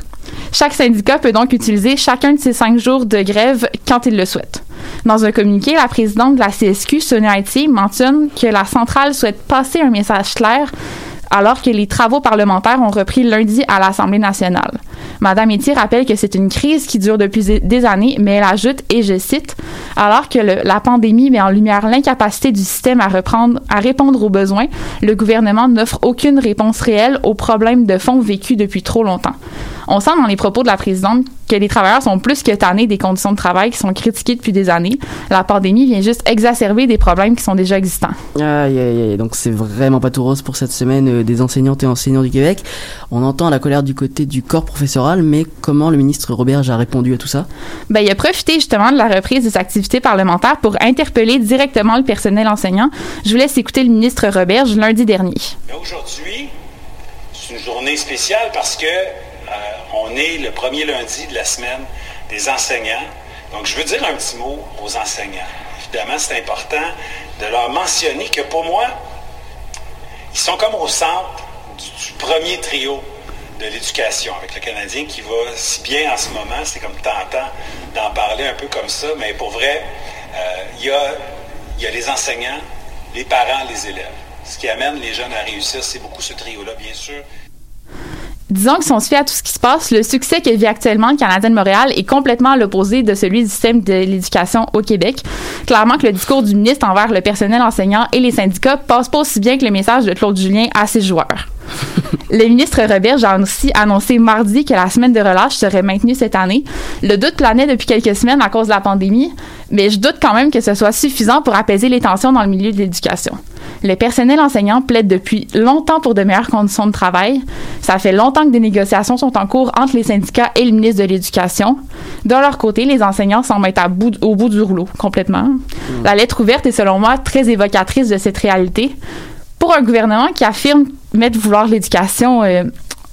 Chaque syndicat peut donc utiliser chacun de ces cinq jours de grève quand il le souhaite. Dans un communiqué, la présidente de la CSQ, Sonia Haïti, mentionne que la centrale souhaite passer un message clair alors que les travaux parlementaires ont repris lundi à l'Assemblée nationale. Madame Etier rappelle que c'est une crise qui dure depuis des années, mais elle ajoute, et je cite, alors que la pandémie met en lumière l'incapacité du système à à répondre aux besoins, le gouvernement n'offre aucune réponse réelle aux problèmes de fond vécus depuis trop longtemps. On sent dans les propos de la présidente que les travailleurs sont plus que tannés des conditions de travail qui sont critiquées depuis des années. La pandémie vient juste exacerber des problèmes qui sont déjà existants. Aïe, aïe, aïe. Donc c'est vraiment pas tout rose pour cette semaine euh, des enseignantes et enseignants du Québec. On entend la colère du côté du corps professoral, mais comment le ministre Roberge a répondu à tout ça? Ben, il a profité justement de la reprise des activités parlementaires pour interpeller directement le personnel enseignant. Je vous laisse écouter le ministre Roberge lundi dernier. Mais Aujourd'hui, c'est une journée spéciale parce que on est le premier lundi de la semaine des enseignants. Donc, je veux dire un petit mot aux enseignants. Évidemment, c'est important de leur mentionner que pour moi, ils sont comme au centre du, premier trio de l'éducation avec le Canadien qui va si bien en ce moment. C'est comme tentant d'en parler un peu comme ça, mais pour vrai, euh, il y a les enseignants, les parents, les élèves. Ce qui amène les jeunes à réussir, c'est beaucoup ce trio-là, bien sûr. Disons que si on se fait à tout ce qui se passe, le succès que vit actuellement le Canadien de Montréal est complètement à l'opposé de celui du système de l'éducation au Québec. Clairement que le discours du ministre envers le personnel enseignant et les syndicats passe pas aussi bien que le message de Claude Julien à ses joueurs. le ministre Roberge a aussi annoncé mardi que la semaine de relâche serait maintenue cette année. Le doute planait depuis quelques semaines à cause de la pandémie, mais je doute quand même que ce soit suffisant pour apaiser les tensions dans le milieu de l'éducation. Le personnel enseignant plaide depuis longtemps pour de meilleures conditions de travail. Ça fait longtemps que des négociations sont en cours entre les syndicats et le ministre de l'Éducation. De leur côté, les enseignants semblent être à bout, au bout du rouleau, complètement. La lettre ouverte est, selon moi, très évocatrice de cette réalité. Pour un gouvernement qui affirme mettre vouloir l'éducation euh,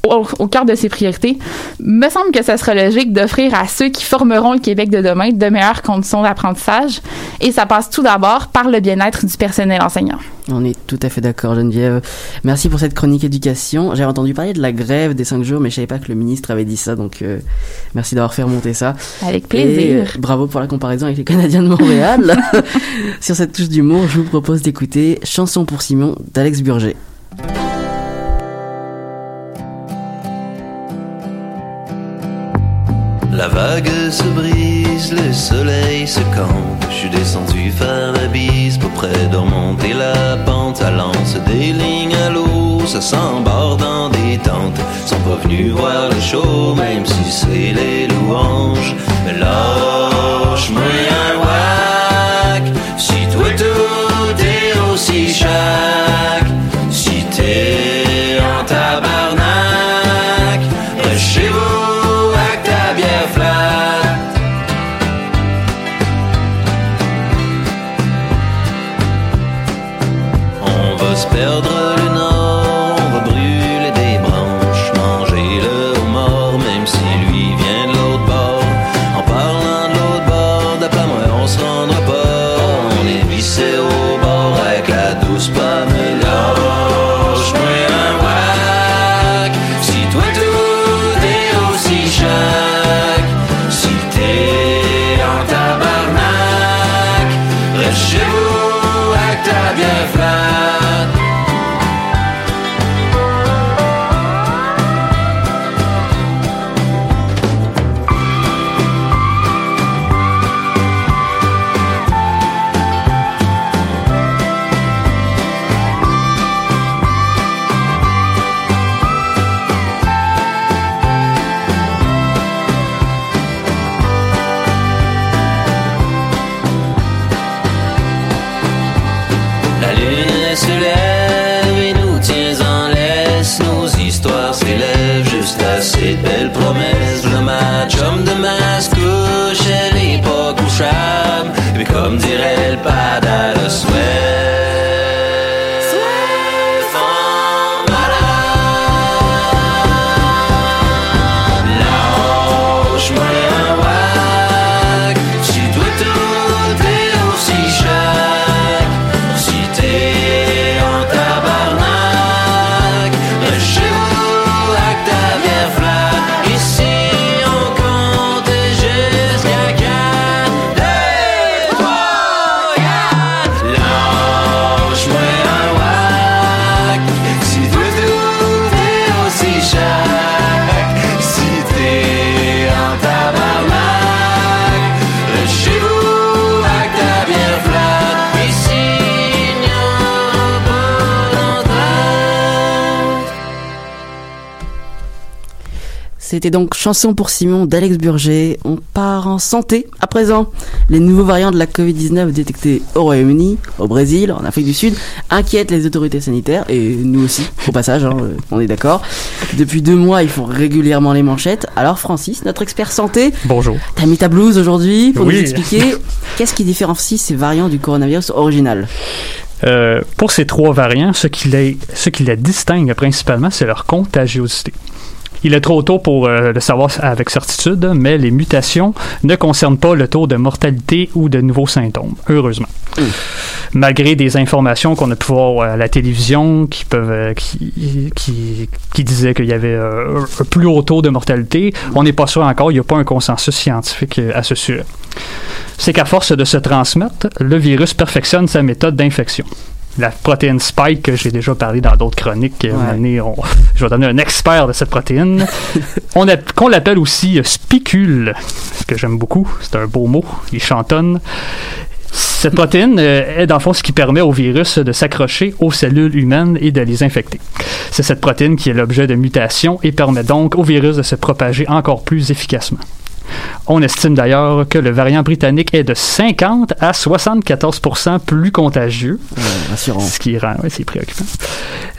au, au cœur de ses priorités, me semble que ce serait logique d'offrir à ceux qui formeront le Québec de demain de meilleures conditions d'apprentissage. Et ça passe tout d'abord par le bien-être du personnel enseignant. On est tout à fait d'accord, Geneviève. Merci pour cette chronique éducation. J'avais entendu parler de la grève des cinq jours, mais je savais pas que le ministre avait dit ça, donc euh, merci d'avoir fait remonter ça. Avec Et plaisir. euh, bravo pour la comparaison avec les Canadiens de Montréal. Sur cette touche d'humour, je vous propose d'écouter Chanson pour Simon d'Alex Burger. La vague se brise, le soleil se campe. Je suis descendu faire la bise pour près de remonter la pente. Ça lance des lignes à l'eau, ça s'embarque dans des tentes. Sont pas venus voir le show, même si c'est les louanges. Mais lâche-moi C'était donc Chanson pour Simon d'Alex Burger. On part en santé. À présent, les nouveaux variants de la Covid-19 détectés au Royaume-Uni, au Brésil, en Afrique du Sud, inquiètent les autorités sanitaires et nous aussi, au passage, hein, euh, on est d'accord. Depuis deux mois, ils font régulièrement les manchettes. Alors Francis, notre expert santé, Bonjour. t'as mis ta blouse aujourd'hui pour Oui. nous expliquer qu'est-ce qui différencie ces variants du coronavirus original. Euh, pour ces trois variants, ce qui les, ce qui les distingue principalement, c'est leur contagiosité. Il est trop tôt pour euh, le savoir avec certitude, mais les mutations ne concernent pas le taux de mortalité ou de nouveaux symptômes, heureusement. Malgré des informations qu'on a pu voir à la télévision qui peuvent euh, qui, disaient qu'il y avait euh, un plus haut taux de mortalité, on n'est pas sûr encore, il n'y a pas un consensus scientifique à ce sujet. C'est qu'à force de se transmettre, le virus perfectionne sa méthode d'infection. La protéine spike, que j'ai déjà parlé dans d'autres chroniques, euh, Ouais. on- je vais donner un expert de cette protéine, on a- qu'on l'appelle aussi euh, spicule, ce que j'aime beaucoup, c'est un beau mot, il chantonne. Cette protéine euh, est dans le fond ce qui permet au virus de s'accrocher aux cellules humaines et de les infecter. C'est cette protéine qui est l'objet de mutation et permet donc au virus de se propager encore plus efficacement. On estime d'ailleurs que le variant britannique est de 50 à 74% plus contagieux, rassurant. ce qui rend, ouais, c'est préoccupant.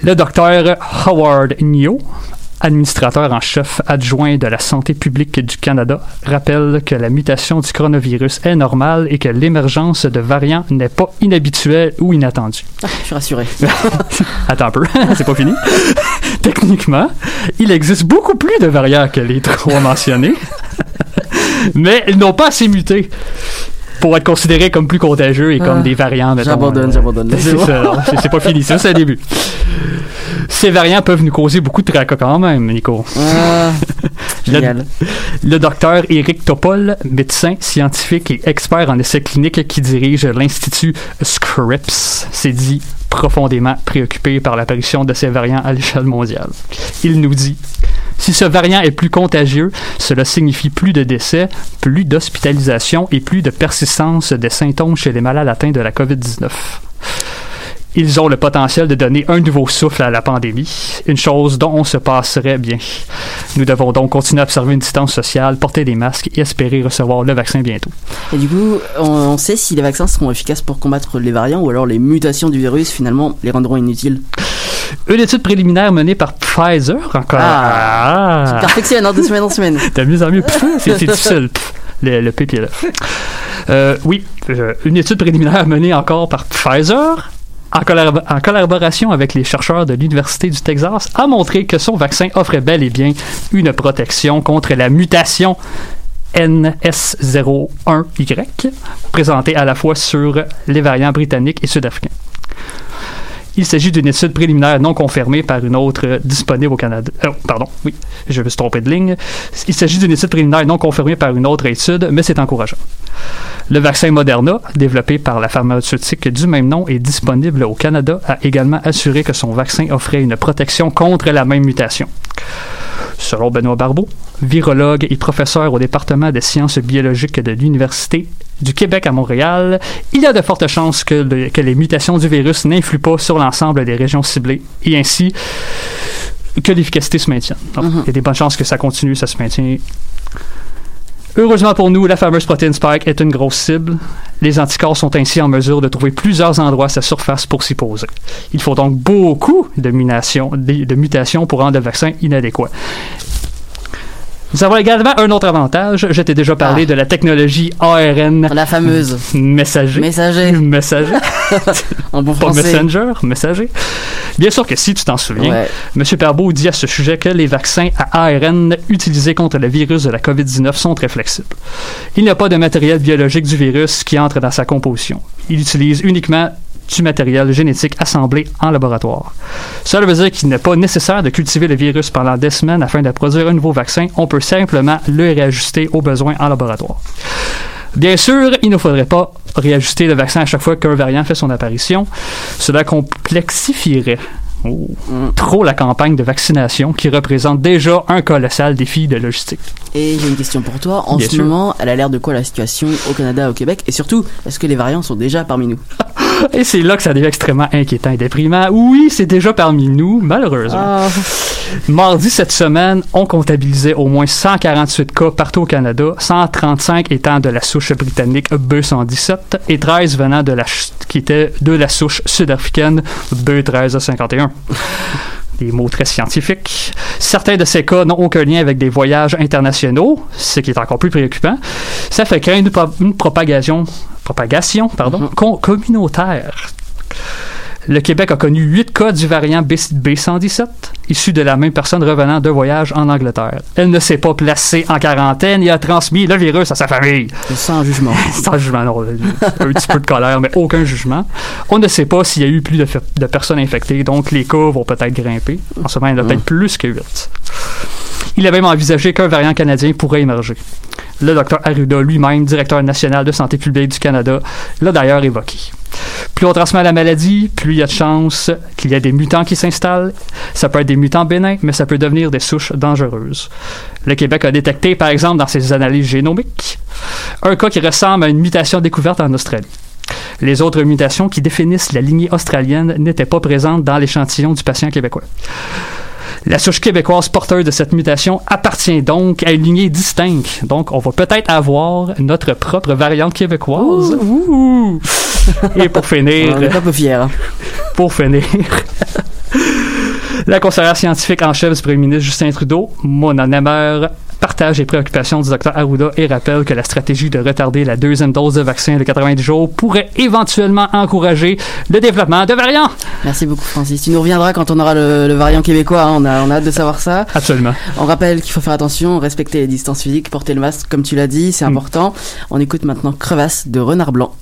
Le docteur Howard Nio, administrateur en chef adjoint de la santé publique du Canada, rappelle que la mutation du coronavirus est normale et que l'émergence de variants n'est pas inhabituelle ou inattendue. Ah, je suis rassuré. Attends un peu, c'est pas fini. Techniquement, il existe beaucoup plus de variants que les trois mentionnés, mais ils n'ont pas assez muté pour être considérés comme plus contagieux et comme Ah, des variants. j'abandonne, euh, j'abandonne. C'est c'est- pas fini, ça c'est le début. Ces variants peuvent nous causer beaucoup de tracas quand même, Nico. Ah, génial. Le docteur Éric Topol, médecin scientifique et expert en essais cliniques qui dirige l'Institut Scripps, s'est dit profondément préoccupé par l'apparition de ces variants à l'échelle mondiale. Il nous dit si ce variant est plus contagieux, cela signifie plus de décès, plus d'hospitalisation et plus de persistance des symptômes chez les malades atteints de la COVID-19. Ils ont le potentiel de donner un nouveau souffle à la pandémie, une chose dont on se passerait bien. Nous devons donc continuer à observer une distance sociale, porter des masques et espérer recevoir le vaccin bientôt. Et du coup, on, sait si les vaccins seront efficaces pour combattre les variants ou alors les mutations du virus finalement les rendront inutiles. Une étude préliminaire menée par Pfizer, encore. Ah. Ah. Perfectionne hein, de semaine en semaine. De mieux en mieux. C'est difficile. Pff, Le, le P puis le F. Euh, oui, euh, une étude préliminaire menée encore par Pfizer, en, en collaboration avec les chercheurs de l'Université du Texas, a montré que son vaccin offrait bel et bien une protection contre la mutation NS01Y, présentée à la fois sur les variants britanniques et sud-africains. Il s'agit d'une étude préliminaire non confirmée par une autre euh, disponible au Canada. Oh, pardon, oui, je me suis trompé de ligne. Il s'agit d'une étude préliminaire non confirmée par une autre étude, mais c'est encourageant. Le vaccin Moderna, développé par la pharmaceutique du même nom et disponible au Canada, a également assuré que son vaccin offrait une protection contre la même mutation. Selon Benoît Barbeau, virologue et professeur au département des sciences biologiques de l'Université du Québec à Montréal, il y a de fortes chances que, le- que les mutations du virus n'influent pas sur l'ensemble des régions ciblées et ainsi que l'efficacité se maintienne. Donc, Il y a des bonnes chances que ça continue, ça se maintient. Heureusement pour nous, la fameuse protéine Spike est une grosse cible. Les anticorps sont ainsi en mesure de trouver plusieurs endroits à sa surface pour s'y poser. Il faut donc beaucoup de, de mutations pour rendre le vaccin inadéquat. Nous avons également un autre avantage. Je t'ai déjà parlé de la technologie ARN. La fameuse. Messager. Messager. Messager. en bon Pas. Messenger, messager. Bien sûr que si tu t'en souviens, Ouais. M. Perbeau dit à ce sujet que les vaccins à ARN utilisés contre le virus de la COVID-19 sont très flexibles. Il n'y a pas de matériel biologique du virus qui entre dans sa composition. Il utilise uniquement du matériel génétique assemblé en laboratoire. Cela veut dire qu'il n'est pas nécessaire de cultiver le virus pendant des semaines afin de produire un nouveau vaccin. On peut simplement le réajuster aux besoins en laboratoire. Bien sûr, il ne faudrait pas réajuster le vaccin à chaque fois qu'un variant fait son apparition. Cela complexifierait oh, trop la campagne de vaccination qui représente déjà un colossal défi de logistique. Et j'ai une question pour toi. En Bien ce sûr. moment, elle a l'air de quoi la situation au Canada, au Québec? Et surtout, est-ce que les variants sont déjà parmi nous? Et c'est là que ça devient extrêmement inquiétant et déprimant. Oui, c'est déjà parmi nous, malheureusement. Ah. Mardi cette semaine, on comptabilisait au moins 148 cas partout au Canada, 135 étant de la souche britannique B117 et 13 venant de la qui était de la souche sud-africaine B1351. Des mots très scientifiques. Certains de ces cas n'ont aucun lien avec des voyages internationaux, ce qui est encore plus préoccupant. Ça fait craindre une, pro- une propagation, propagation pardon, com- communautaire. Le Québec a connu 8 cas du variant B- B117, issu de la même personne revenant de voyage en Angleterre. Elle ne s'est pas placée en quarantaine et a transmis le virus à sa famille. Sans jugement. Sans jugement, non. Un petit peu de colère, mais aucun jugement. On ne sait pas s'il y a eu plus de, de personnes infectées, donc les cas vont peut-être grimper. En ce moment, il y en a peut-être plus que 8. Il a même envisagé qu'un variant canadien pourrait émerger. Le docteur Arruda lui-même, directeur national de santé publique du Canada, l'a d'ailleurs évoqué. Plus on transmet la maladie, plus il y a de chances qu'il y ait des mutants qui s'installent. Ça peut être des mutants bénins, mais ça peut devenir des souches dangereuses. Le Québec a détecté, par exemple, dans ses analyses génomiques, un cas qui ressemble à une mutation découverte en Australie. Les autres mutations qui définissent la lignée australienne n'étaient pas présentes dans l'échantillon du patient québécois. La souche québécoise porteuse de cette mutation appartient donc à une lignée distincte. Donc, on va peut-être avoir notre propre variante québécoise. Ouh. Et pour finir, On n'est pas peu fiers. pour finir, la conseillère scientifique en chef du premier ministre Justin Trudeau, Mona Nemer, partage les préoccupations du Dr Arruda et rappelle que la stratégie de retarder la deuxième dose de vaccin de 90 jours pourrait éventuellement encourager le développement de variants. Merci beaucoup, Francis. Tu nous reviendras quand on aura le, le variant québécois. hein. On, a, on a hâte de savoir ça. Absolument. On rappelle qu'il faut faire attention, respecter les distances physiques, porter le masque, comme tu l'as dit, c'est important. On écoute maintenant Crevasse de Renard Blanc.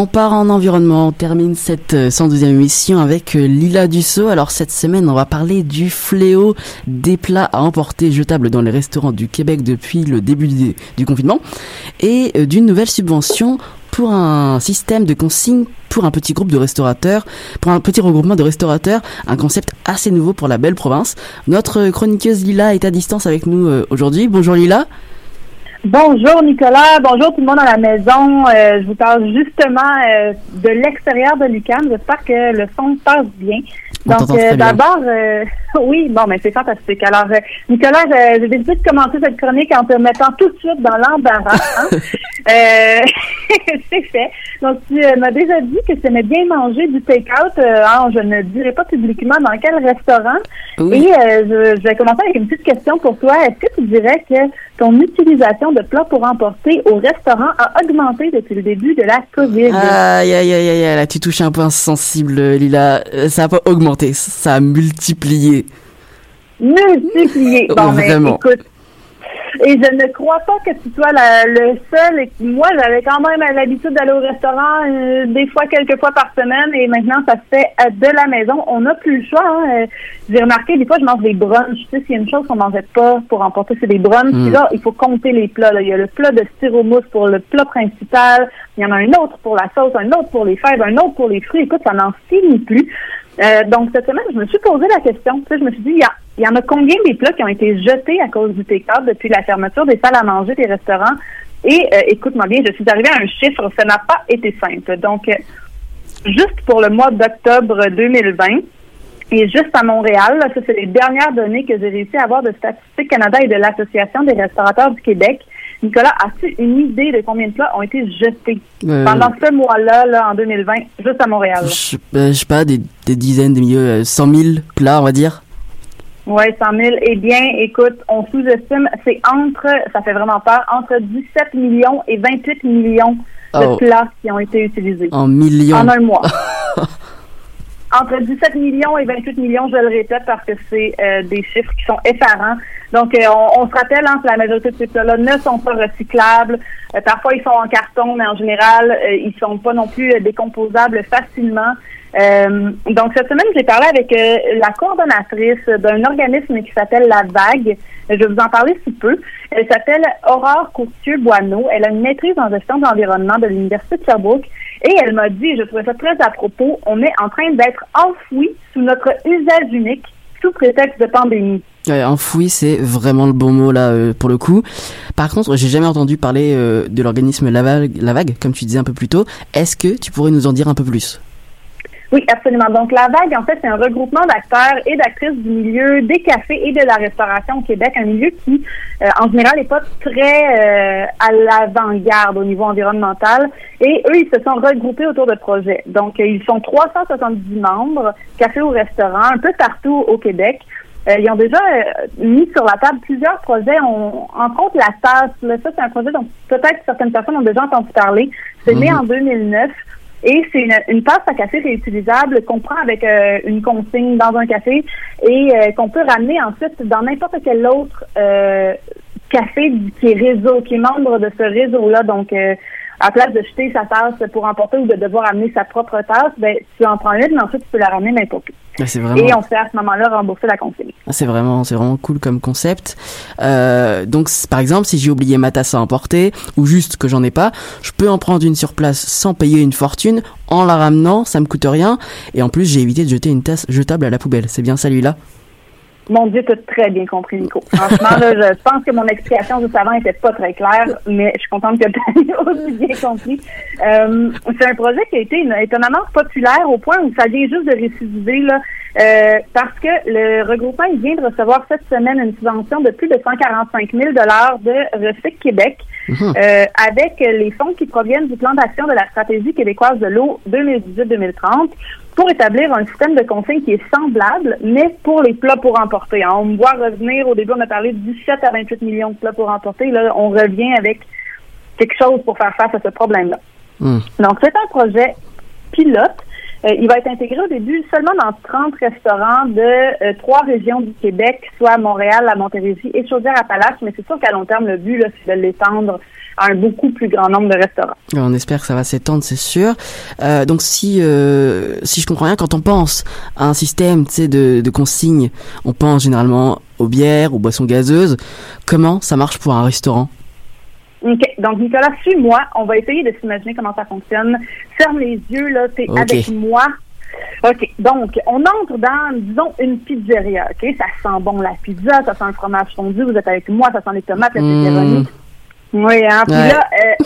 On part en environnement, on termine cette euh, 112e émission avec euh, Lila Dussault. Alors cette semaine, on va parler du fléau des plats à emporter jetables dans les restaurants du Québec depuis le début du, confinement et euh, d'une nouvelle subvention pour un système de consigne pour un petit groupe de restaurateurs, pour un petit regroupement de restaurateurs, un concept assez nouveau pour la belle province. Notre chroniqueuse Lila est à distance avec nous euh, aujourd'hui. Bonjour Lila. Bonjour Nicolas, bonjour tout le monde à la maison. Euh, je vous parle justement euh, de l'extérieur de l'UQAM. J'espère que le son passe bien. On Donc euh, d'abord, euh, oui, bon, mais c'est fantastique. Alors, euh, Nicolas, je- j'ai décidé de commencer cette chronique en te mettant tout de suite dans l'embarras. hein. Euh, c'est fait. Donc, tu m'as déjà dit que tu aimais bien manger du take-out. Je ne dirai pas publiquement dans quel restaurant. Oui. Et euh, je, je vais commencer avec une petite question pour toi. Est-ce que tu dirais que ton utilisation de plats pour emporter au restaurant a augmenté depuis le début de la COVID? Aïe, aïe, aïe, aïe, aïe, là, tu touches un point sensible, Lila. Euh, Ça a pas augmenté, ça a multiplié. multiplié. Bon, Oh, mais vraiment. écoute. Et je ne crois pas que tu sois la- le seul. Et moi, j'avais quand même l'habitude d'aller au restaurant euh, des fois, quelques fois par semaine. Et maintenant, ça se fait euh, de la maison. On n'a plus le choix. hein. Euh, J'ai remarqué, des fois, je mange des brunchs. Tu sais, s'il y a une chose qu'on mangeait pas pour emporter, c'est des brunchs. Mm. Puis là, il faut compter les plats. là. Il y a le plat de styromousse pour le plat principal. Il y en a un autre pour la sauce, un autre pour les fèves, un autre pour les fruits. Écoute, ça n'en finit plus. Euh, donc, cette semaine, je me suis posé la question. Je me suis dit, il y, y en a combien des plats qui ont été jetés à cause du take-out depuis la fermeture des salles à manger des restaurants? Et euh, écoute-moi bien, je suis arrivée à un chiffre, ça n'a pas été simple. Donc, euh, juste pour le mois d'octobre 2020, et juste à Montréal, là, ça c'est les dernières données que j'ai réussi à avoir de Statistique Canada et de l'Association des restaurateurs du Québec. Nicolas, as-tu une idée de combien de plats ont été jetés Euh, pendant ce mois-là, là, en 2020, juste à Montréal? Je, euh, je sais pas, des, des dizaines, des milieux, euh, 100 000 plats, on va dire. Oui, 100 000. Eh bien, écoute, on sous-estime, c'est entre, ça fait vraiment peur, entre 17 millions et 28 millions de Oh. plats qui ont été utilisés. En millions. En un mois. entre 17 millions et 28 millions, je le répète, parce que c'est euh, des chiffres qui sont effarants. Donc, euh, on, on se rappelle hein, que la majorité de ces plats-là ne sont pas recyclables. Euh, parfois, ils sont en carton, mais en général, euh, ils sont pas non plus euh, décomposables facilement. Donc, cette semaine, j'ai parlé avec la coordonnatrice d'un organisme qui s'appelle La Vague. Je vais vous en parler sous peu. Elle s'appelle Aurore Courtieux-Boineau. Elle a une maîtrise en gestion de l'environnement de l'Université de Sherbrooke. Et elle m'a dit, je trouvais ça très à propos, on est en train d'être enfoui sous notre usage unique sous prétexte de pandémie. Ouais, enfoui, c'est vraiment le bon mot là euh, pour le coup. Par contre, j'ai jamais entendu parler euh, de l'organisme La Vague, La Vague, comme tu disais un peu plus tôt. Est-ce que tu pourrais nous en dire un peu plus? Oui, absolument. Donc, La Vague, en fait, c'est un regroupement d'acteurs et d'actrices du milieu des cafés et de la restauration au Québec, un milieu qui, euh, en général, n'est pas très euh, à l'avant-garde au niveau environnemental. Et eux, ils se sont regroupés autour de projets. Donc, euh, ils sont 370 membres, café ou restaurant, un peu partout au Québec. Euh, ils ont déjà euh, mis sur la table plusieurs projets. On, entre autres, la tasse. Là, ça, c'est un projet dont peut-être certaines personnes ont déjà entendu parler. C'est né Mhm. en 2009. Et c'est une, une tasse à café réutilisable qu'on prend avec euh, une consigne dans un café et euh, qu'on peut ramener ensuite dans n'importe quel autre euh, café qui est réseau, qui est membre de ce réseau-là. Donc, euh, à place de jeter sa tasse pour emporter ou de devoir amener sa propre tasse, ben, tu en prends une, mais ensuite tu peux la ramener où. Ah, C'est Et on fait à ce moment-là rembourser la consigne. ah, c'est vraiment, c'est vraiment cool comme concept. Euh, donc, par exemple, si j'ai oublié ma tasse à emporter ou juste que j'en ai pas, je peux en prendre une sur place sans payer une fortune en la ramenant, ça me coûte rien. Et en plus, j'ai évité de jeter une tasse jetable à la poubelle. C'est bien celui-là. Mon Dieu, tu as très bien compris, Nico. Franchement, là, je pense que mon explication juste avant était pas très claire, mais je suis contente que tu aies aussi bien compris. Euh, c'est un projet qui a été une- étonnamment populaire au point où ça vient juste de récidiver, là, euh, parce que le regroupement il vient de recevoir cette semaine une subvention de plus de 145 000 de Recyc Québec, Mhm. euh, avec les fonds qui proviennent du plan d'action de la stratégie québécoise de l'eau 2018-2030 pour établir un système de consigne qui est semblable, mais pour les plats pour emporter. Hein, On me voit revenir, au début on a parlé de 17 à 28 millions de plats pour emporter, là on revient avec quelque chose pour faire face à ce problème-là. Hmm. Donc, c'est un projet pilote Euh, il va être intégré au début seulement dans 30 restaurants de euh, trois régions du Québec, soit Montréal, la Montérégie et Chaudière-Appalaches, mais c'est sûr qu'à long terme, le but, là, c'est de l'étendre à un beaucoup plus grand nombre de restaurants. On espère que ça va s'étendre, c'est sûr. Euh, donc si euh, si je comprends bien, quand on pense à un système, de, de consignes, on pense généralement aux bières, aux boissons gazeuses. Comment ça marche pour un restaurant? OK. Donc, Nicolas, suis-moi. On va essayer de s'imaginer comment ça fonctionne. Ferme les yeux, là. T'es avec moi. OK. Donc, on entre dans, disons, une pizzeria. OK? Ça sent bon la pizza, ça sent le fromage fondu. Vous êtes avec moi, ça sent les tomates, la Mmh. pepperoni. Oui, hein. Puis Ouais. là, euh,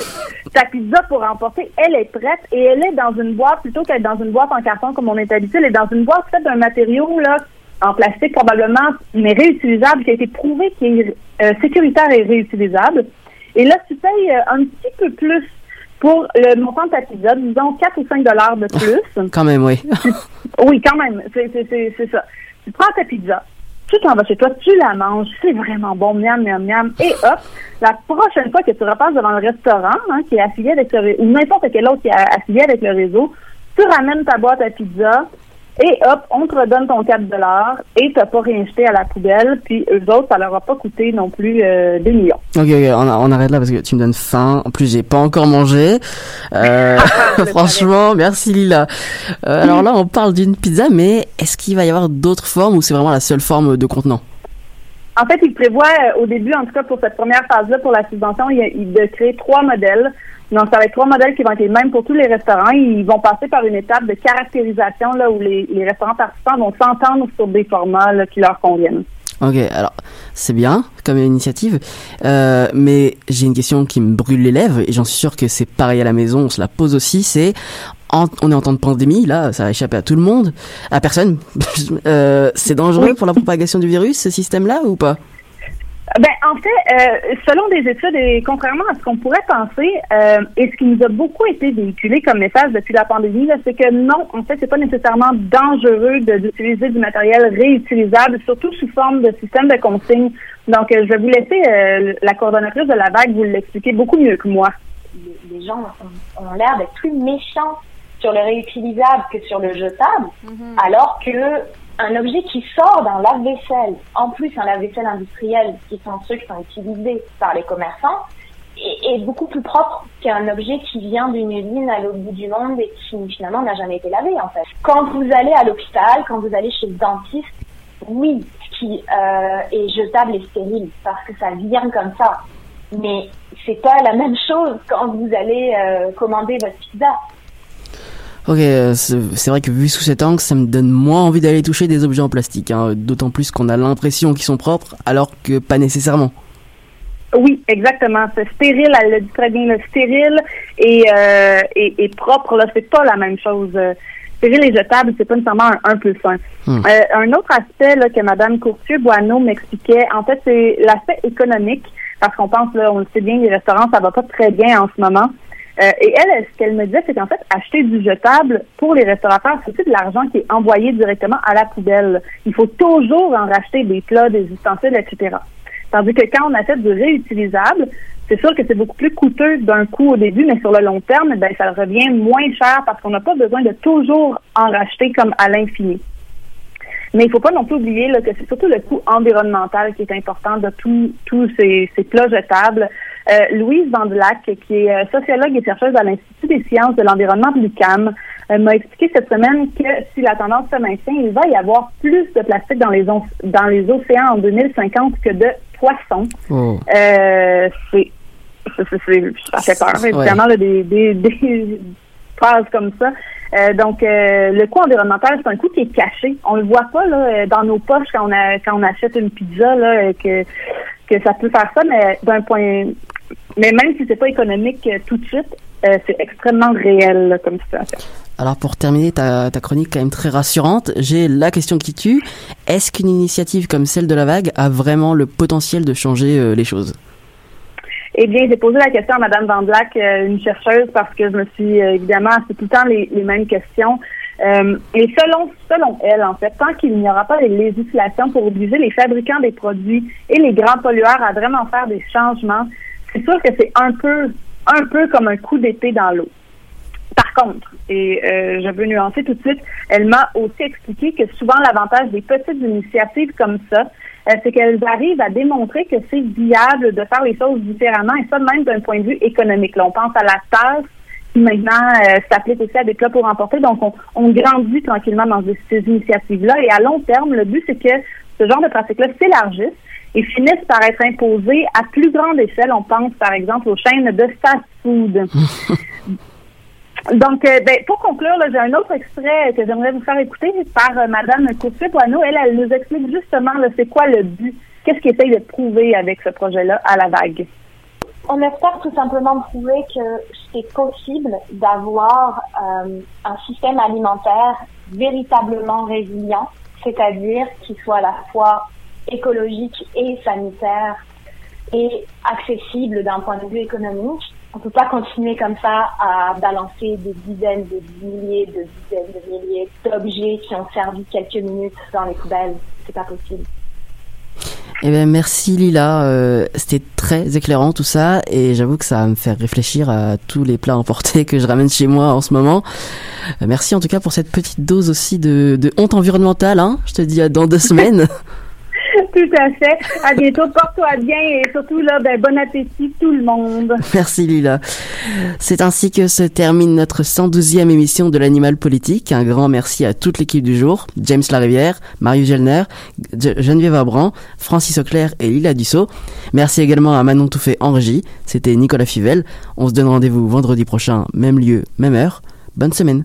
ta pizza pour emporter, elle est prête et elle est dans une boîte plutôt qu'être dans une boîte en carton comme on est habitué. Elle est dans une boîte faite d'un matériau là en plastique probablement, mais réutilisable, qui a été prouvé qui est euh, sécuritaire et réutilisable. Et là, tu payes euh, un petit peu plus pour le montant de ta pizza, disons 4 ou 5 dollars de plus. Quand même, oui. Oui, quand même, c'est ça. Tu prends ta pizza, tu t'en vas chez toi, tu la manges, c'est vraiment bon, miam, miam, miam, et hop, la prochaine fois que tu repasses devant le restaurant, hein, qui est affilié avec le ré- ou n'importe quel autre qui est affilié avec le réseau, tu ramènes ta boîte à pizza, et hop, on te redonne ton 4 dollars, et t'as pas rien jeté à la poubelle, puis eux autres, ça leur a pas coûté non plus euh, des millions. Ok, ok, on, on arrête là parce que tu me donnes faim. En plus, j'ai pas encore mangé. Euh, franchement, merci Lila. Euh, alors là, on parle d'une pizza, mais est-ce qu'il va y avoir d'autres formes ou c'est vraiment la seule forme de contenant? En fait, il prévoit euh, au début, en tout cas pour cette première phase-là, pour la subvention, il, il de créer trois modèles. Donc, ça va être trois modèles qui vont être les mêmes pour tous les restaurants. Ils vont passer par une étape de caractérisation là où les, les restaurants participants vont s'entendre sur des formats là, qui leur conviennent. Ok, alors c'est bien comme initiative, euh, mais j'ai une question qui me brûle les lèvres et j'en suis sûr que c'est pareil à la maison, on se la pose aussi. C'est en- on est en temps de pandémie, là, ça va échapper à tout le monde, à personne. Euh, c'est dangereux pour la propagation du virus, ce système-là ou pas? Ben, en fait, euh, selon des études et contrairement à ce qu'on pourrait penser, euh, et ce qui nous a beaucoup été véhiculé comme message depuis la pandémie, là, c'est que non, en fait, c'est pas nécessairement dangereux d'utiliser du matériel réutilisable, surtout sous forme de système de consigne. Donc, euh, je vais vous laisser euh, la coordonnatrice de la vague vous l'expliquer beaucoup mieux que moi. les gens ont, ont l'air d'être plus méchants sur le réutilisable que sur le jetable, alors que un objet qui sort d'un lave-vaisselle, en plus un lave-vaisselle industriel, qui sont ceux qui sont utilisés par les commerçants, est, beaucoup plus propre qu'un objet qui vient d'une usine à l'autre bout du monde et qui finalement n'a jamais été lavé en fait. Quand vous allez à l'hôpital, quand vous allez chez le dentiste, oui, ce qui euh, est jetable et stérile parce que ça vient comme ça. Mais c'est pas la même chose quand vous allez euh, commander votre pizza. Ok, euh, c'est vrai que vu sous cet angle, ça me donne moins envie d'aller toucher des objets en plastique, hein, d'autant plus qu'on a l'impression qu'ils sont propres, alors que pas nécessairement. Oui, exactement. C'est stérile, elle le dit très bien, le stérile et, euh, et, et propre, là, c'est pas la même chose. Stérile et jetable, c'est pas nécessairement un, un peu fin. Hmm. Euh, un autre aspect là, que Madame Courtier-Boineau m'expliquait, en fait, c'est l'aspect économique, parce qu'on pense, là, on le sait bien, les restaurants, ça va pas très bien en ce moment. Euh, et elle, ce qu'elle me disait, c'est qu'en fait, acheter du jetable pour les restaurateurs, c'est de l'argent qui est envoyé directement à la poubelle. Il faut toujours en racheter des plats, des ustensiles, etc. Tandis que quand on achète du réutilisable, c'est sûr que c'est beaucoup plus coûteux d'un coup au début, mais sur le long terme, ben, ça revient moins cher parce qu'on n'a pas besoin de toujours en racheter comme à l'infini. Mais il faut pas non plus oublier là, que c'est surtout le coût environnemental qui est important de tous tous ces, ces plats jetables. Euh, Louise Vandelac, qui est euh, sociologue et chercheuse à l'Institut des sciences de l'environnement de l'UQAM, euh, m'a expliqué cette semaine que si la tendance se maintient, il va y avoir plus de plastique dans les, on- dans les océans en 2050 que de poissons. Oh. Euh, c'est, c'est, c'est- c'est- ça fait peur, Ouais. évidemment, là, des, des, des phrases comme ça. Euh, donc, euh, le coût environnemental, c'est un coût qui est caché. On le voit pas là, euh, dans nos poches quand on, a, quand on achète une pizza, là, que, que ça peut faire ça, mais d'un point... Mais même si c'est pas économique euh, tout de suite, euh, c'est extrêmement réel là, comme situation. Alors pour terminer ta, ta chronique quand même très rassurante, j'ai la question qui tue. Est-ce qu'une initiative comme celle de la vague a vraiment le potentiel de changer euh, les choses? Eh bien, j'ai posé la question à Mme Van Black, euh, une chercheuse, parce que je me suis évidemment c'est tout le temps les, les mêmes questions. Et selon selon elle, en fait, tant qu'il n'y aura pas de législation pour obliger les fabricants des produits et les grands pollueurs à vraiment faire des changements, c'est sûr que c'est un peu un peu comme un coup d'épée dans l'eau. Par contre, et euh, je veux nuancer tout de suite, elle m'a aussi expliqué que souvent l'avantage des petites initiatives comme ça, euh, c'est qu'elles arrivent à démontrer que c'est viable de faire les choses différemment, et ça même d'un point de vue économique. Là, on pense à la tasse qui maintenant euh, s'applique aussi à des plats pour emporter. Donc, on, grandit tranquillement dans ces, ces initiatives-là. Et à long terme, le but, c'est que ce genre de pratiques-là s'élargissent et finissent par être imposées à plus grande échelle. On pense, par exemple, aux chaînes de fast-food. Donc, euh, ben, pour conclure, j'ai un autre extrait que j'aimerais vous faire écouter par euh, Madame Couture-Poineau. Elle, elle nous explique justement c'est quoi le but, qu'est-ce qu'il essaye de prouver avec ce projet-là à la vague? On espère tout simplement prouver que c'est possible d'avoir euh, un système alimentaire véritablement résilient, c'est-à-dire qui soit à la fois écologique et sanitaire et accessible d'un point de vue économique. On peut pas continuer comme ça à balancer des dizaines de milliers, de dizaines de milliers d'objets qui ont servi quelques minutes dans les poubelles. C'est pas possible. Eh bien, merci Lila. Euh, C'était très éclairant tout ça et j'avoue que ça va me faire réfléchir à tous les plats emportés que je ramène chez moi en ce moment. Euh, merci en tout cas pour cette petite dose aussi de, de honte environnementale. Hein. Je te dis à dans deux semaines. Tout à fait. À bientôt. Porte-toi bien et surtout, là, ben, bon appétit tout le monde. Merci Lila. C'est ainsi que se termine notre 112e émission de l'Animal Politique. Un grand merci à toute l'équipe du jour. James Larivière, Marius Gelner, Ge- Geneviève Abran, Francis Auclair et Lila Dussault. Merci également à Manon Touffet en régie. C'était Nicolas Fivel. On se donne rendez-vous vendredi prochain, même lieu, même heure. Bonne semaine.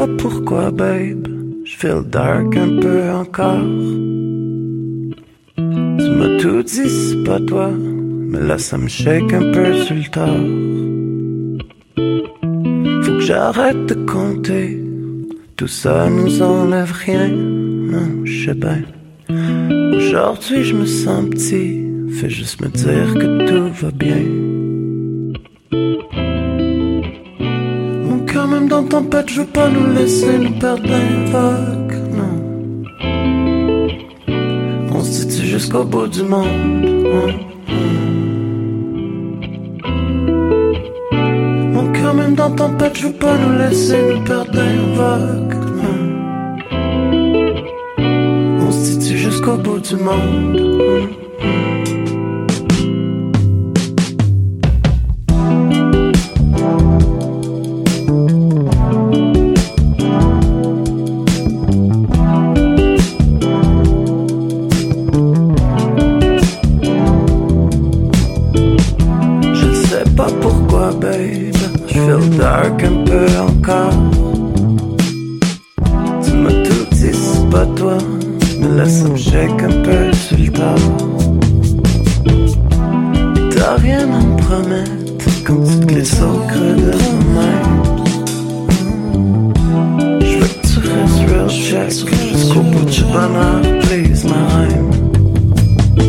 Pas pourquoi, babe. Je feel dark un peu encore. Tu m'as tout dit, c'est pas toi. Mais là, ça me shake un peu sur le tard. Faut que j'arrête de compter. Tout ça nous enlève rien. Non, je sais bien. Aujourd'hui, je me sens petit. Fais juste me dire que tout va bien. Dans tempête, je veux pas nous laisser nous perdre l'invoque, non. On se dit jusqu'au bout du monde. hum, hum. Mon cœur même dans tempête, je veux pas nous laisser nous perdre l'invoque, non. On se dit jusqu'au bout du monde. hum.